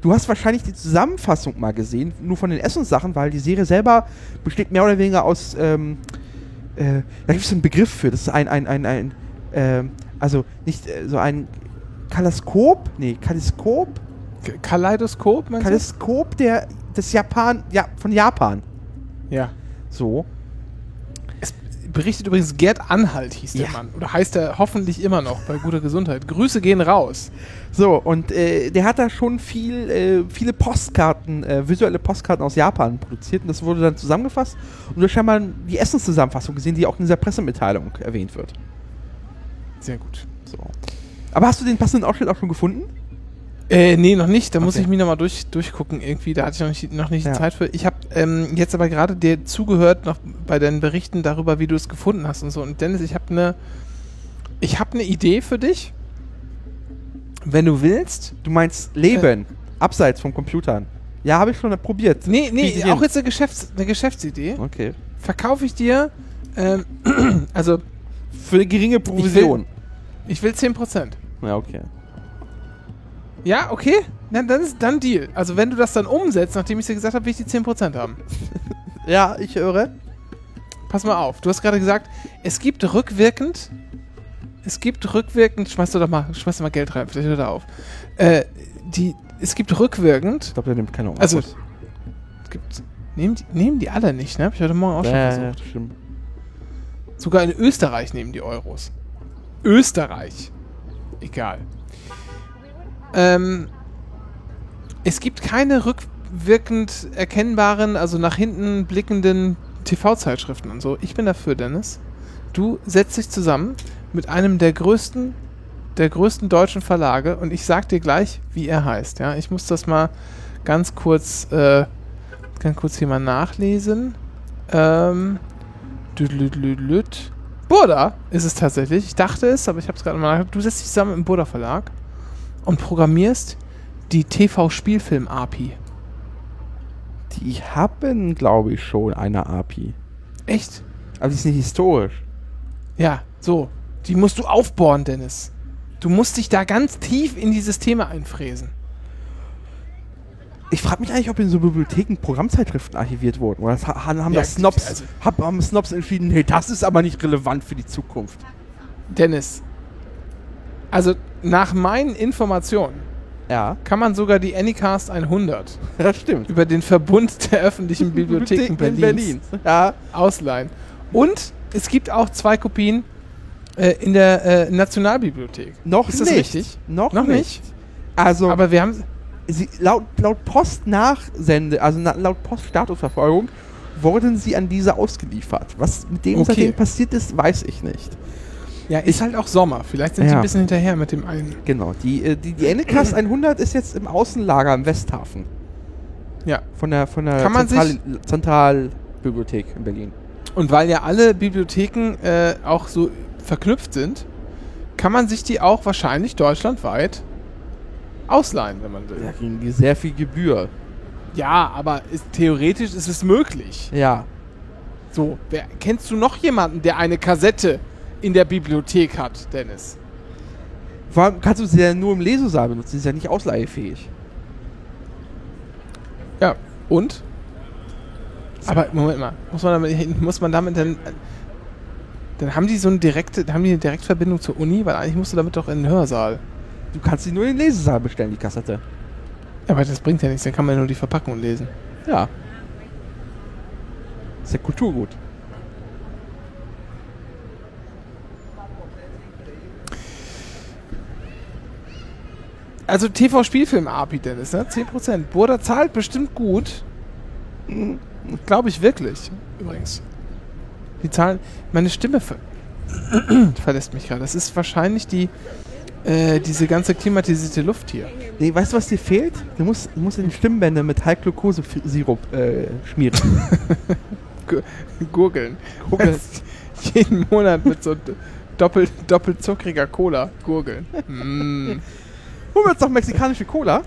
Du hast wahrscheinlich die Zusammenfassung mal gesehen, nur von den Essenssachen, weil die Serie selber besteht mehr oder weniger aus, ähm, äh, da gibt es einen Begriff für, das ist ein, ein, ein, ein ähm, also nicht äh, so ein Kalaskop, nee, Kaliskop, Kaleidoskop, meinst Kaliskop der, des Japan, ja, von Japan. Ja. So. Es berichtet übrigens Gerd Anhalt, hieß der Ja. Mann. Oder heißt er hoffentlich immer noch bei guter Gesundheit. Grüße gehen raus. So, und äh, der hat da schon viel, äh, viele Postkarten, äh, visuelle Postkarten aus Japan produziert und das wurde dann zusammengefasst und du hast scheinbar die Essenszusammenfassung gesehen, die auch in dieser Pressemitteilung erwähnt wird. Sehr gut. So. Aber hast du den passenden Ausschnitt auch schon gefunden? Äh, nee, noch nicht. Da muss Okay. ich mich nochmal durch, durchgucken irgendwie. Da hatte ich noch nicht, noch nicht Ja. Zeit für. Ich habe ähm, jetzt aber gerade dir zugehört noch bei deinen Berichten darüber, wie du es gefunden hast und so. Und Dennis, ich habe eine ich habe eine Idee für dich. Wenn du willst. Du meinst Leben, abseits vom Computern. Ja, habe ich schon probiert. Nee, nee, auch jetzt eine, Geschäfts-, eine Geschäftsidee. Okay. Verkaufe ich dir, ähm, also Für eine geringe Provision. ich will 10%. Ja, okay. Ja, okay. Dann, dann ist dann Deal. Also wenn du das dann umsetzt, nachdem ich dir gesagt habe, will ich die 10% haben. Ja, ich höre. Pass mal auf. Du hast gerade gesagt, es gibt rückwirkend. Es gibt rückwirkend. Schmeiß du doch mal, schmeiß doch mal Geld rein, vielleicht hört er auf. Äh, die, es gibt rückwirkend. Ich glaube, der nimmt keine Ahnung. Also, es gibt. Nehmen die, nehmen die alle nicht, ne? Hab ich heute Morgen auch schon ja, versucht. ja, stimmt. Sogar in Österreich nehmen die Euros. Österreich. Egal. Ähm, es gibt keine rückwirkend erkennbaren, also nach hinten blickenden TV-Zeitschriften und so. Ich bin dafür, Dennis. Du setzt dich zusammen mit einem der größten, der größten deutschen Verlage und ich sag dir gleich, wie er heißt. Ja, ich muss das mal ganz kurz, äh, ganz kurz hier mal nachlesen. Ähm. Burda ist es tatsächlich. Ich dachte es, aber ich habe es gerade mal. Du setzt dich zusammen im Burda Verlag und programmierst die TV-Spielfilm-API. Die haben, glaube ich, schon eine API. Echt? Aber die ist nicht historisch. Ja, so. Die musst du aufbohren, Dennis. Du musst dich da ganz tief in dieses Thema einfräsen. Ich frage mich eigentlich, ob in so Bibliotheken Programmzeitschriften archiviert wurden. Oder haben Ja, das Snobs, also- hab- haben Snobs entschieden, nee, das ist aber nicht relevant für die Zukunft. Dennis. Also, nach meinen Informationen Ja, kann man sogar die Anycast 100 das stimmt. über den Verbund der öffentlichen Bibliotheken in Berlins Berlin. Ja, ausleihen. Und es gibt auch zwei Kopien äh, in der äh, Nationalbibliothek. noch Ist das nicht. richtig? Noch, Noch nicht. Also, Aber wir haben. sie, laut, laut Post-Nachsende, also na, laut Post-Statusverfolgung, wurden sie an diese ausgeliefert. Was mit dem Okay. seitdem passiert ist, weiß ich nicht. Ja, ist halt auch Sommer. Vielleicht sind die Ja. ein bisschen hinterher mit dem einen. Genau, die, äh, die, die Anycast 100 ist jetzt im Außenlager im Westhafen. Ja. Von der, von der Kann Zentral Zentralbibliothek in Berlin. Und weil ja alle Bibliotheken äh, auch so verknüpft sind, kann man sich die auch wahrscheinlich deutschlandweit ausleihen, wenn man will. Da ging sehr viel Gebühr. Ja, aber ist, theoretisch ist es möglich. Ja. So, wer, kennst du noch jemanden, der eine Kassette in der Bibliothek hat, Dennis? Vor allem kannst du sie ja nur im Lesesaal benutzen, sie ist ja nicht ausleihfähig. Ja. Und? Aber Moment mal, muss man damit, muss man damit dann. Dann haben die so eine direkte, haben die eine Direktverbindung zur Uni, weil eigentlich musst du damit doch in den Hörsaal. Du kannst sie nur in den Lesesaal bestellen, die Kassette. Ja, aber das bringt ja nichts, dann kann man ja nur die Verpackung lesen. Ja. Ist ja Kulturgut. Also TV-Spielfilm-API, Dennis, ne? 10%. Burda zahlt bestimmt gut. Glaube ich wirklich, übrigens. Die zahlen. Meine Stimme ver verlässt mich gerade. Das ist wahrscheinlich die. Äh, diese ganze klimatisierte Luft hier. Nee, weißt du, was dir fehlt? Du musst, du musst den Stimmbänder mit High-Glucose-Sirup äh, schmieren. Gurgeln. Gurgeln. jeden Monat mit so doppelt, doppelt zuckriger Cola gurgeln. Mm. Holen wir uns doch mexikanische Cola.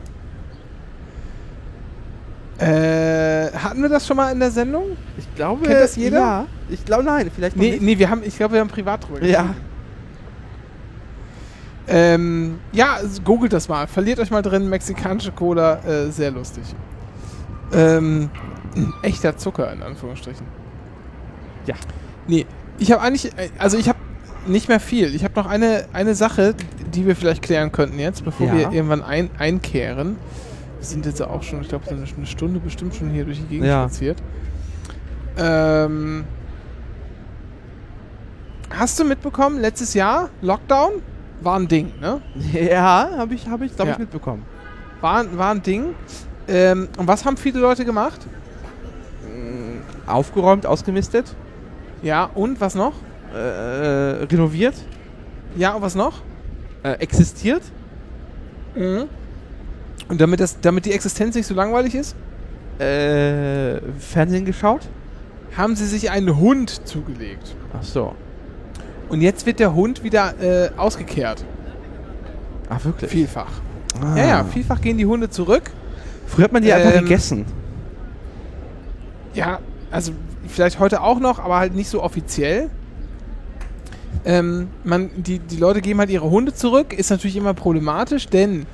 Äh, hatten wir das schon mal in der Sendung? Ich glaube. Kennt das jeder? Ja. Ich glaube, nein. Vielleicht noch Nee, nicht. nee, wir haben, ich glaube, wir haben privat drüber Ja. Ähm, ja, googelt das mal. Verliert euch mal drin, mexikanische Cola, äh, sehr lustig. Ähm, echter Zucker, in Anführungsstrichen. Ja. Nee, ich habe eigentlich, äh, also ich habe nicht mehr viel. Ich habe noch eine, eine Sache, die wir vielleicht klären könnten jetzt, bevor Ja. wir irgendwann ein, einkehren. Wir sind jetzt auch schon, ich glaube, so eine eine Stunde bestimmt schon hier durch die Gegend Ja. spaziert. Ähm, hast du mitbekommen, letztes Jahr, Lockdown, war ein Ding, ne? Ja, habe ich, hab ich glaube Ja. ich, mitbekommen. War, war ein Ding. Ähm, und was haben viele Leute gemacht? Aufgeräumt, ausgemistet, Ja, und was noch? Äh, renoviert, Ja, und was noch? äh, existiert. Mhm. Und damit, das, damit die Existenz nicht so langweilig ist, Äh, Fernsehen geschaut. haben sie sich einen Hund zugelegt. Ach so. Und jetzt wird der Hund wieder äh, ausgekehrt. Ach, wirklich? Vielfach. Ah. Ja, ja, vielfach gehen die Hunde zurück. Früher hat man die einfach Ähm, gegessen. Ja, also vielleicht heute auch noch, aber halt nicht so offiziell. Ähm, man, die, die Leute geben halt ihre Hunde zurück, ist natürlich immer problematisch, denn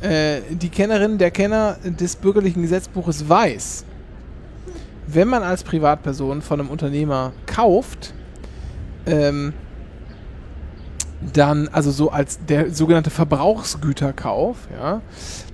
äh, die Kennerin, der Kenner des bürgerlichen Gesetzbuches weiß, wenn man als Privatperson von einem Unternehmer kauft, ähm, dann, also so als der sogenannte Verbrauchsgüterkauf, ja,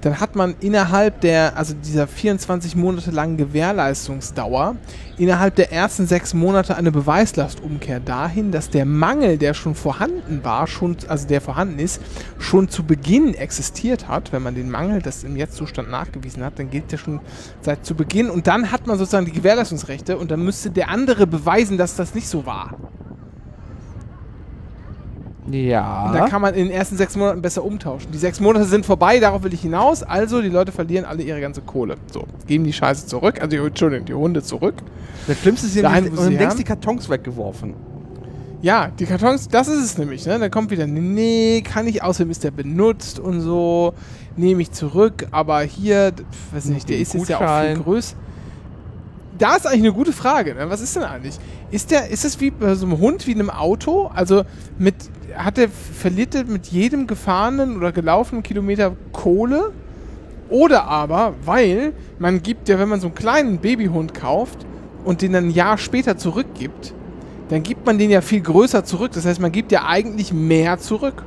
dann hat man innerhalb der, also dieser 24 Monate langen Gewährleistungsdauer, innerhalb der ersten sechs Monate eine Beweislastumkehr dahin, dass der Mangel, der schon vorhanden war, schon, also der vorhanden ist, schon zu Beginn existiert hat. Wenn man den Mangel, das im Jetztzustand nachgewiesen hat, dann gilt der schon seit zu Beginn und dann hat man sozusagen die Gewährleistungsrechte und dann müsste der andere beweisen, dass das nicht so war. Ja. Und dann kann man in den ersten sechs Monaten besser umtauschen. Die sechs Monate sind vorbei, darauf will ich hinaus. Also, die Leute verlieren alle ihre ganze Kohle. So, geben die Scheiße zurück. Also, die- Entschuldigung, die Hunde zurück. das Schlimmste ist, sie Dahin, und längst haben. die Kartons weggeworfen. Ja, die Kartons, das ist es nämlich. Ne? Dann kommt wieder, nee, kann ich, außerdem ist der benutzt und so. Nehme ich zurück, aber hier, pf, weiß nicht, der ist jetzt ja auch viel größer. Da ist eigentlich eine gute Frage. Ne? Was ist denn eigentlich? Ist der, ist es wie bei so einem Hund, wie einem Auto? Also mit, hat der, verliert der mit jedem gefahrenen oder gelaufenen Kilometer Kohle? Oder aber, weil man gibt ja, wenn man so einen kleinen Babyhund kauft und den dann ein Jahr später zurückgibt, dann gibt man den ja viel größer zurück. Das heißt, man gibt ja eigentlich mehr zurück,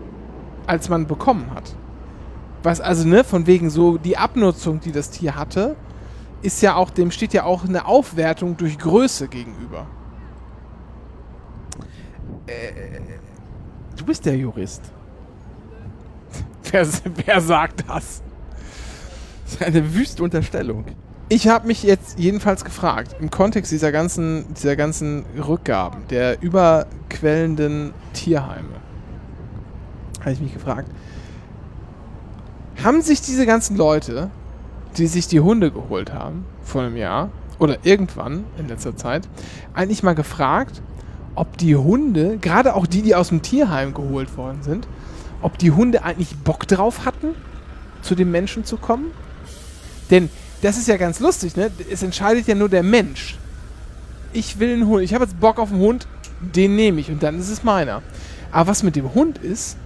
als man bekommen hat. Was also, ne, von wegen so die Abnutzung, die das Tier hatte, ist ja auch, dem steht ja auch eine Aufwertung durch Größe gegenüber. Du bist der Jurist. Wer, wer sagt das? Das ist eine wüste Unterstellung. Ich habe mich jetzt jedenfalls gefragt, im Kontext dieser ganzen, dieser ganzen Rückgaben, der überquellenden Tierheime, habe ich mich gefragt, haben sich diese ganzen Leute, die sich die Hunde geholt haben, vor einem Jahr oder irgendwann in letzter Zeit, eigentlich mal gefragt, ob die Hunde, gerade auch die, die aus dem Tierheim geholt worden sind, ob die Hunde eigentlich Bock drauf hatten, zu dem Menschen zu kommen? Denn das ist ja ganz lustig, ne? Es entscheidet ja nur der Mensch. Ich will einen Hund. Ich habe jetzt Bock auf einen Hund, den nehme ich und dann ist es meiner. Aber was mit dem Hund ist,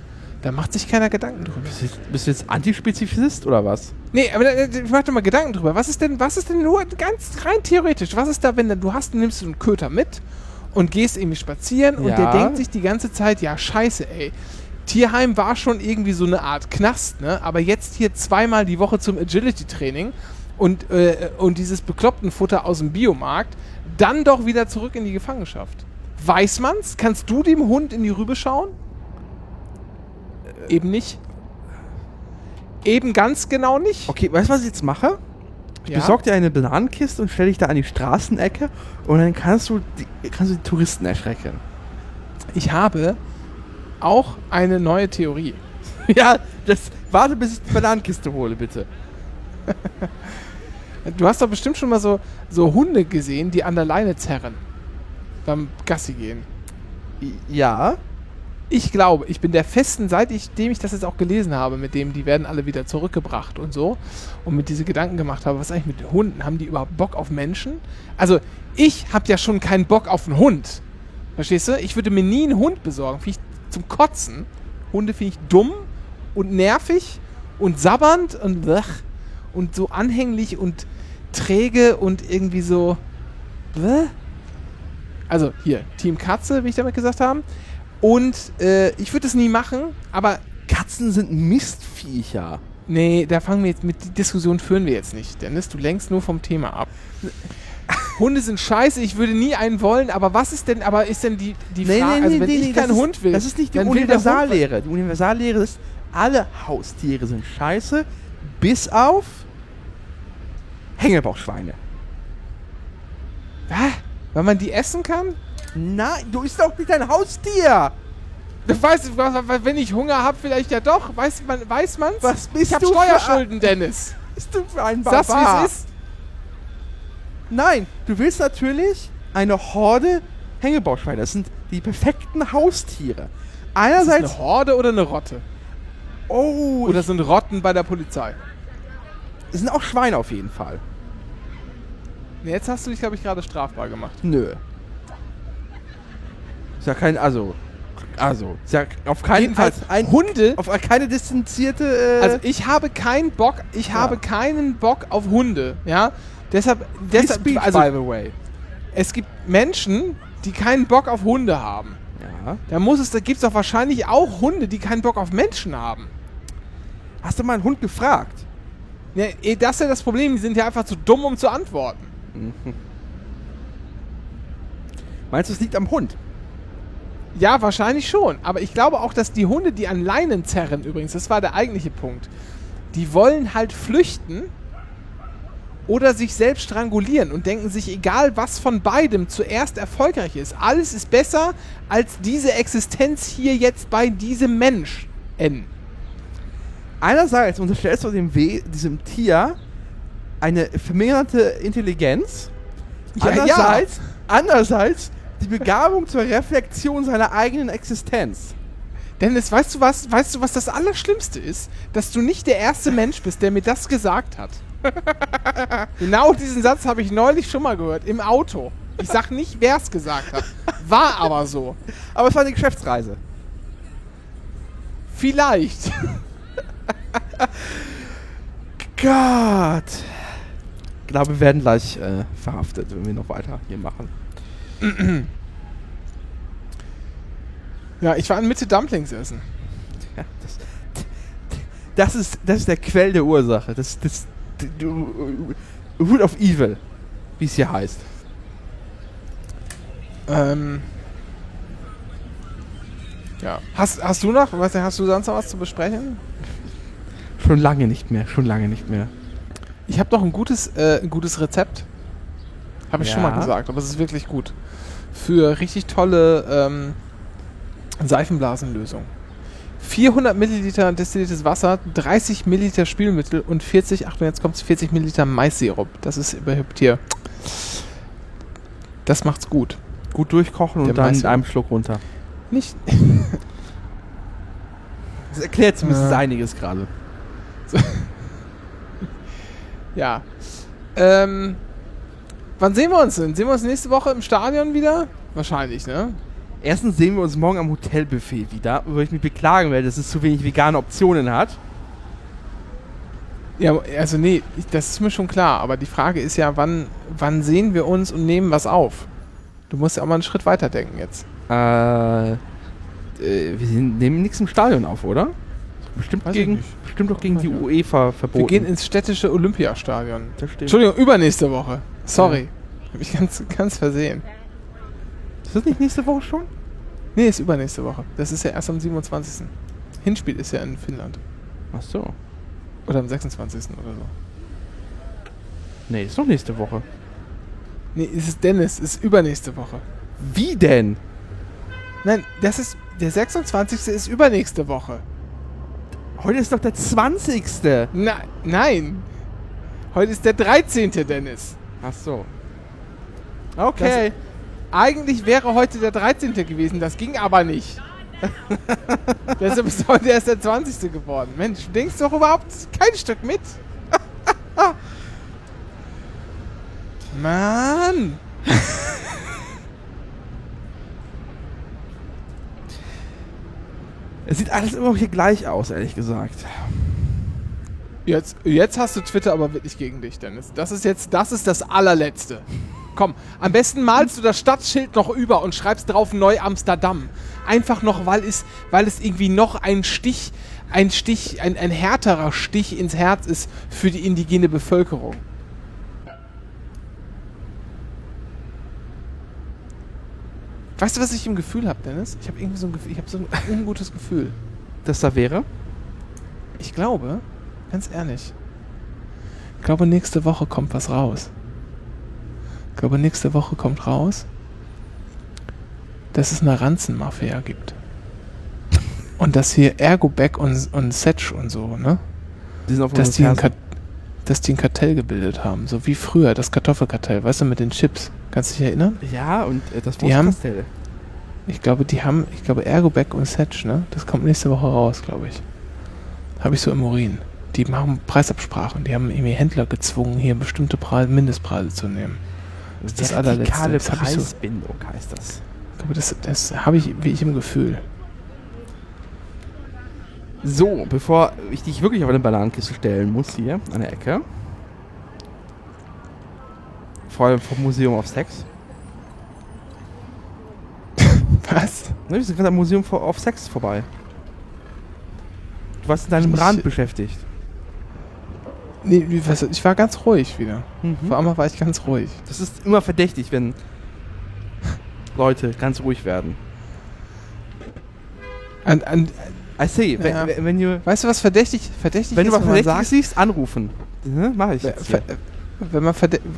da macht sich keiner Gedanken drüber. Bist du jetzt, bist du jetzt Antispezifist oder was? Nee, aber ich mach doch mal Gedanken drüber. Was ist denn, was ist denn nur ganz rein theoretisch? Was ist da, wenn du hast, nimmst du einen Köter mit und gehst irgendwie spazieren und Ja. der denkt sich die ganze Zeit, ja scheiße, ey. Tierheim war schon irgendwie so eine Art Knast, ne? Aber jetzt hier zweimal die Woche zum Agility-Training und, äh, und dieses bekloppten Futter aus dem Biomarkt, dann doch wieder zurück in die Gefangenschaft. Weiß man's? Kannst du dem Hund in die Rübe schauen? Eben nicht. Eben ganz genau nicht. Okay, weißt du, was ich jetzt mache? Ich Ja? besorg dir eine Bananenkiste und stell dich da an die Straßenecke und dann kannst du die, kannst du die Touristen erschrecken. Ich habe auch eine neue Theorie. ja, das. Warte, bis ich die Bananenkiste hole, bitte. Du hast doch bestimmt schon mal so, so Hunde gesehen, die an der Leine zerren. Beim Gassi gehen. Ja. Ich glaube, ich bin der festen, seitdem ich das jetzt auch gelesen habe, mit dem, die werden alle wieder zurückgebracht und so, und mit diese Gedanken gemacht habe, was eigentlich mit Hunden, haben die überhaupt Bock auf Menschen? Also, ich habe ja schon keinen Bock auf einen Hund. Verstehst du? Ich würde mir nie einen Hund besorgen. Finde ich zum Kotzen. Hunde finde ich dumm und nervig und sabbernd und blech, und so anhänglich und träge und irgendwie so. Blech. Also hier, Team Katze, wie ich damit gesagt habe. Und äh, ich würde es nie machen, aber Katzen sind Mistviecher. nee, da fangen wir jetzt mit, die Diskussion führen wir jetzt nicht. Dennis, du lenkst nur vom Thema ab. Hunde sind scheiße, ich würde nie einen wollen, aber was ist denn, aber ist denn die, die Frage, also wenn ich keinen Hund will, das ist nicht die Universallehre. Die Universallehre ist, alle Haustiere sind scheiße, bis auf Hängebauchschweine. Hä? Weil man die essen kann? Nein, du isst doch nicht ein Haustier. Du weißt, wenn ich Hunger habe, vielleicht ja doch. Weiß man, weiß man's? Was bist ich habe du Steuerschulden, Dennis. Bist du für ein Sag's, Barbar? wie es ist. Nein, du willst natürlich eine Horde Hängebauchschweine. Das sind die perfekten Haustiere. Ist Einerseits, eine Horde oder eine Rotte? oh, Oder sind Rotten bei der Polizei? es sind auch Schweine auf jeden Fall. Jetzt hast du dich, glaube ich, gerade strafbar gemacht. Nö. Ist ja kein, also, also, ist ja auf keinen Fall ein, Hunde. auf keine distanzierte, äh, Also ich habe keinen Bock, ich Ja. habe keinen Bock auf Hunde, ja. Deshalb, Free deshalb Speech, also by the way. es gibt Menschen, die keinen Bock auf Hunde haben. Ja. Da muss es, da gibt es doch wahrscheinlich auch Hunde, die keinen Bock auf Menschen haben. Hast du mal einen Hund gefragt? Ja, eh, das ist ja das Problem, die sind ja einfach zu dumm, um zu antworten. Meinst du, es liegt am Hund? Ja, wahrscheinlich schon. Aber ich glaube auch, dass die Hunde, die an Leinen zerren, übrigens, das war der eigentliche Punkt, die wollen halt flüchten oder sich selbst strangulieren und denken sich, egal was von beidem zuerst erfolgreich ist, alles ist besser als diese Existenz hier jetzt bei diesem Mensch. N. Einerseits unterstellst du dem We diesem Tier eine verminderte Intelligenz. Ja, ja. andererseits, andererseits die Begabung zur Reflexion seiner eigenen Existenz. Dennis, weißt du was, weißt du, was das Allerschlimmste ist? Dass du nicht der erste Mensch bist, der mir das gesagt hat. genau diesen Satz habe ich neulich schon mal gehört, im Auto. Ich sag nicht, wer es gesagt hat. War aber so. Aber es war eine Geschäftsreise. Vielleicht. Gott. Ich glaube, wir werden gleich äh, verhaftet, wenn wir noch weiter hier machen. Ja, ich war in Mitte Dumplings essen. Ja, das, das, ist, das ist der Quell der Ursache. Das, das, Root of Evil, wie es hier heißt. Ähm. Ja. Hast, hast du noch, du, hast du sonst noch was zu besprechen? Schon lange nicht mehr, schon lange nicht mehr. Ich habe noch ein gutes, äh, ein gutes Rezept. Habe ich schon Ja. mal gesagt, aber es ist wirklich gut. Für richtig tolle ähm, Seifenblasenlösung. 400 Milliliter destilliertes Wasser, 30 Milliliter Spülmittel und 40, Achtung, jetzt kommt's, 40 Milliliter Mais-Sirup. Das ist überhaupt hier. Das macht's gut. Gut durchkochen Der und dann in einem Schluck runter. Nicht. Das erklärt zumindest Ja. einiges gerade. Ja. Ähm, wann sehen wir uns denn? Sehen wir uns nächste Woche im Stadion wieder? Wahrscheinlich, ne? Erstens sehen wir uns morgen am Hotelbuffet wieder, wo ich mich beklagen werde, dass es zu wenig vegane Optionen hat. Ja, also nee, das ist mir schon klar. Aber die Frage ist ja, wann, wann sehen wir uns und nehmen was auf? Du musst ja auch mal einen Schritt weiter denken jetzt. Äh, äh wir nehmen nichts im Stadion auf, oder? Bestimmt, Weiß gegen, bestimmt doch gegen die. UEFA verboten. Wir gehen ins städtische Olympiastadion. Entschuldigung, übernächste Woche. Sorry. Hab ich ganz, ganz versehen. Ist das nicht nächste Woche schon? Nee, ist übernächste Woche. Das ist ja erst am 27. Hinspiel ist ja in Finnland. Ach so. Oder am 26. oder so. Nee, ist doch nächste Woche. Nee, es ist Dennis, ist übernächste Woche. Wie denn? Nein, das ist. Der 26. ist übernächste Woche. Heute ist doch der 20. Na, nein. Heute ist der 13. Dennis. Ach so. Okay. Eigentlich wäre heute der 13. gewesen, das ging aber nicht. Deshalb ist heute erst der 20. geworden. Mensch, du denkst doch überhaupt kein Stück mit. Mann! Es sieht alles immer hier gleich aus, ehrlich gesagt. Jetzt, jetzt hast du Twitter aber wirklich gegen dich, Dennis. Das ist jetzt, das ist das allerletzte. Komm, am besten malst du das Stadtschild noch über und schreibst drauf Neu-Amsterdam. Einfach noch, weil es, weil es irgendwie noch ein Stich, ein Stich, ein, ein härterer Stich ins Herz ist für die indigene Bevölkerung. Weißt du, was ich im Gefühl habe, Dennis? Ich habe irgendwie so ein Gefühl, ich habe so ein ungutes Gefühl. Das da wäre? Ich glaube, ganz ehrlich, ich glaube, nächste Woche kommt was raus. Ich glaube, nächste Woche kommt raus, dass es eine Ranzenmafia gibt. Und dass hier Ergoback und, und Setch und so, ne? Die sind auf Dass die, dass die ein Kartell gebildet haben. So wie früher, das Kartoffelkartell, weißt du, mit den Chips. Kannst du dich erinnern? Ja, und äh, das Wurstkastell. Ich glaube, die haben, ich glaube, Ergoback und Setch, ne? Das kommt nächste Woche raus, glaube ich. Habe ich so im Urin. Die machen Preisabsprachen. Die haben irgendwie Händler gezwungen, hier bestimmte Pre Mindestpreise zu nehmen. Das ist das allerletzte. Das ich so- Preisbindung heißt das. Glaube, das, das habe ich, wie ich im Gefühl. So, bevor ich dich wirklich auf eine Bananenkiste stellen muss hier an der Ecke. Vor allem vom Museum of Sex. Was? Ne, wir sind gerade am Museum of Sex vorbei. Du warst in deinem Rand beschäftigt. Nee, was, ich war ganz ruhig wieder. Mhm. Vor allem war ich ganz ruhig. Das ist immer verdächtig, wenn Leute ganz ruhig werden. An, an, I see. Wenn, Ja. wenn, wenn, du, weißt du, was verdächtig, verdächtig wenn du ist, was wenn man Verdächtiges sagt, siehst, anrufen. Ne, Mach ich jetzt hier. wenn man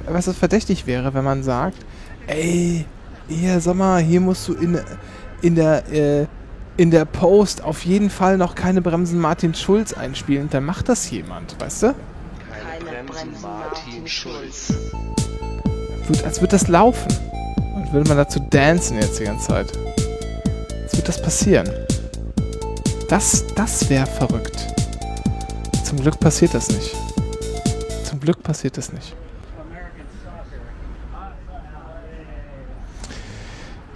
was es verdächtig wäre, wenn man sagt, ey, hier, sag mal, hier musst du in, in der äh, in der Post auf jeden Fall noch keine Bremsen Martin Schulz einspielen, dann macht das jemand, weißt du? Bremsen, Martin Schulz. Wird, als wird das laufen. Und will man dazu dancen jetzt die ganze Zeit. Als wird das passieren. Das, das wäre verrückt. Zum Glück passiert das nicht. Zum Glück passiert das nicht.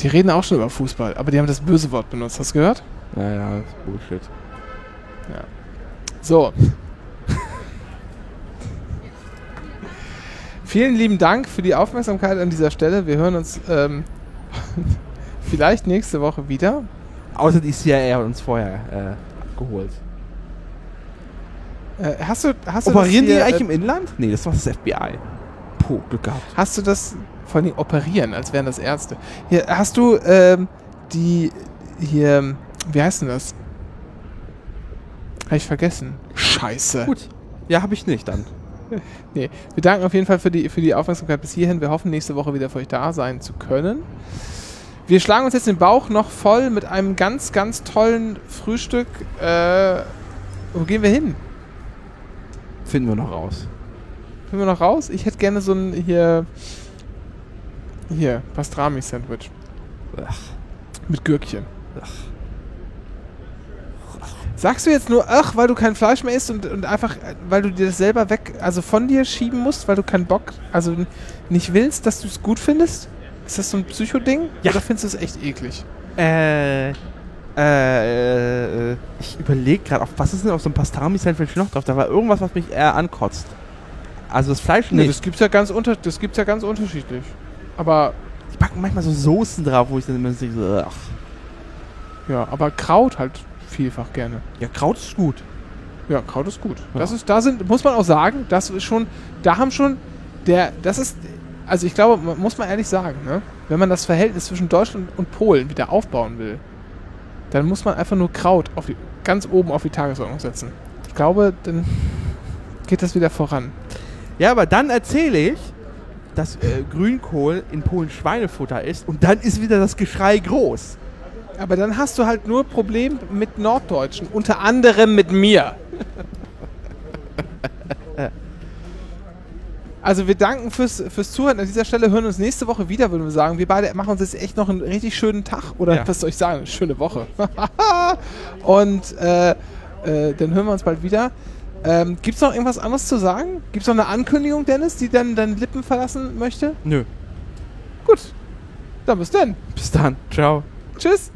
Die reden auch schon über Fußball, aber die haben das böse Wort benutzt. Hast du gehört? Naja, das ist Bullshit. So. Vielen lieben Dank für die Aufmerksamkeit an dieser Stelle. Wir hören uns ähm, vielleicht nächste Woche wieder. Außer die CIA hat uns vorher äh, abgeholt. Äh, hast du, hast du Operieren das die hier, eigentlich äh, im Inland? Nee, das war das FBI. Puh, Glück gehabt. Hast du das vor allem operieren, als wären das Ärzte? Hier, hast du ähm, die hier, wie heißt denn das? Habe ich vergessen. Scheiße. Gut. Ja, habe ich nicht dann. Nee, wir danken auf jeden Fall für die, für die Aufmerksamkeit bis hierhin. Wir hoffen, nächste Woche wieder für euch da sein zu können. Wir schlagen uns jetzt den Bauch noch voll mit einem ganz, ganz tollen Frühstück. Äh, wo gehen wir hin? Finden wir noch raus. Können wir noch raus? Ich hätte gerne so ein hier. Hier, Pastrami-Sandwich. Mit Gürkchen. Ach. Sagst du jetzt nur, ach, weil du kein Fleisch mehr isst und, und einfach, äh, weil du dir das selber weg, also von dir schieben musst, weil du keinen Bock, also nicht willst, dass du es gut findest? Ist das so ein Psychoding? Ja. Oder findest du es echt eklig? Äh, äh, äh, ich überlege gerade, auf was ist denn auf so einem Pastrami-Sandwich noch drauf? Da war irgendwas, was mich eher ankotzt. Also das Fleisch Nee, nicht. das gibt's ja ganz unter, das gibt's ja ganz unterschiedlich. Aber, die packen manchmal so Soßen drauf, wo ich dann immer so, ach. ja, aber Kraut halt vielfach gerne. Ja, Kraut ist gut. Ja, Kraut ist gut. Ja. Das ist, da sind, muss man auch sagen, das ist schon, da haben schon, der, das ist, also ich glaube, man- muss man ehrlich sagen, ne? wenn man das Verhältnis zwischen Deutschland und Polen wieder aufbauen will, dann muss man einfach nur Kraut auf die, ganz oben auf die Tagesordnung setzen. Ich glaube, dann geht das wieder voran. Ja, aber dann erzähle ich, dass äh, Grünkohl in Polen Schweinefutter ist und dann ist wieder das Geschrei groß. Aber dann hast du halt nur Problem mit Norddeutschen, unter anderem mit mir. Also wir danken fürs, fürs Zuhören. An dieser Stelle hören wir uns nächste Woche wieder, würden wir sagen. Wir beide machen uns jetzt echt noch einen richtig schönen Tag. Oder Ja. was soll ich sagen? Eine schöne Woche. Und äh, äh, dann hören wir uns bald wieder. Ähm, Gibt es noch irgendwas anderes zu sagen? Gibt es noch eine Ankündigung, Dennis, die dann deine Lippen verlassen möchte? Nö. Gut. Dann bis dann. Bis dann. Ciao. Tschüss.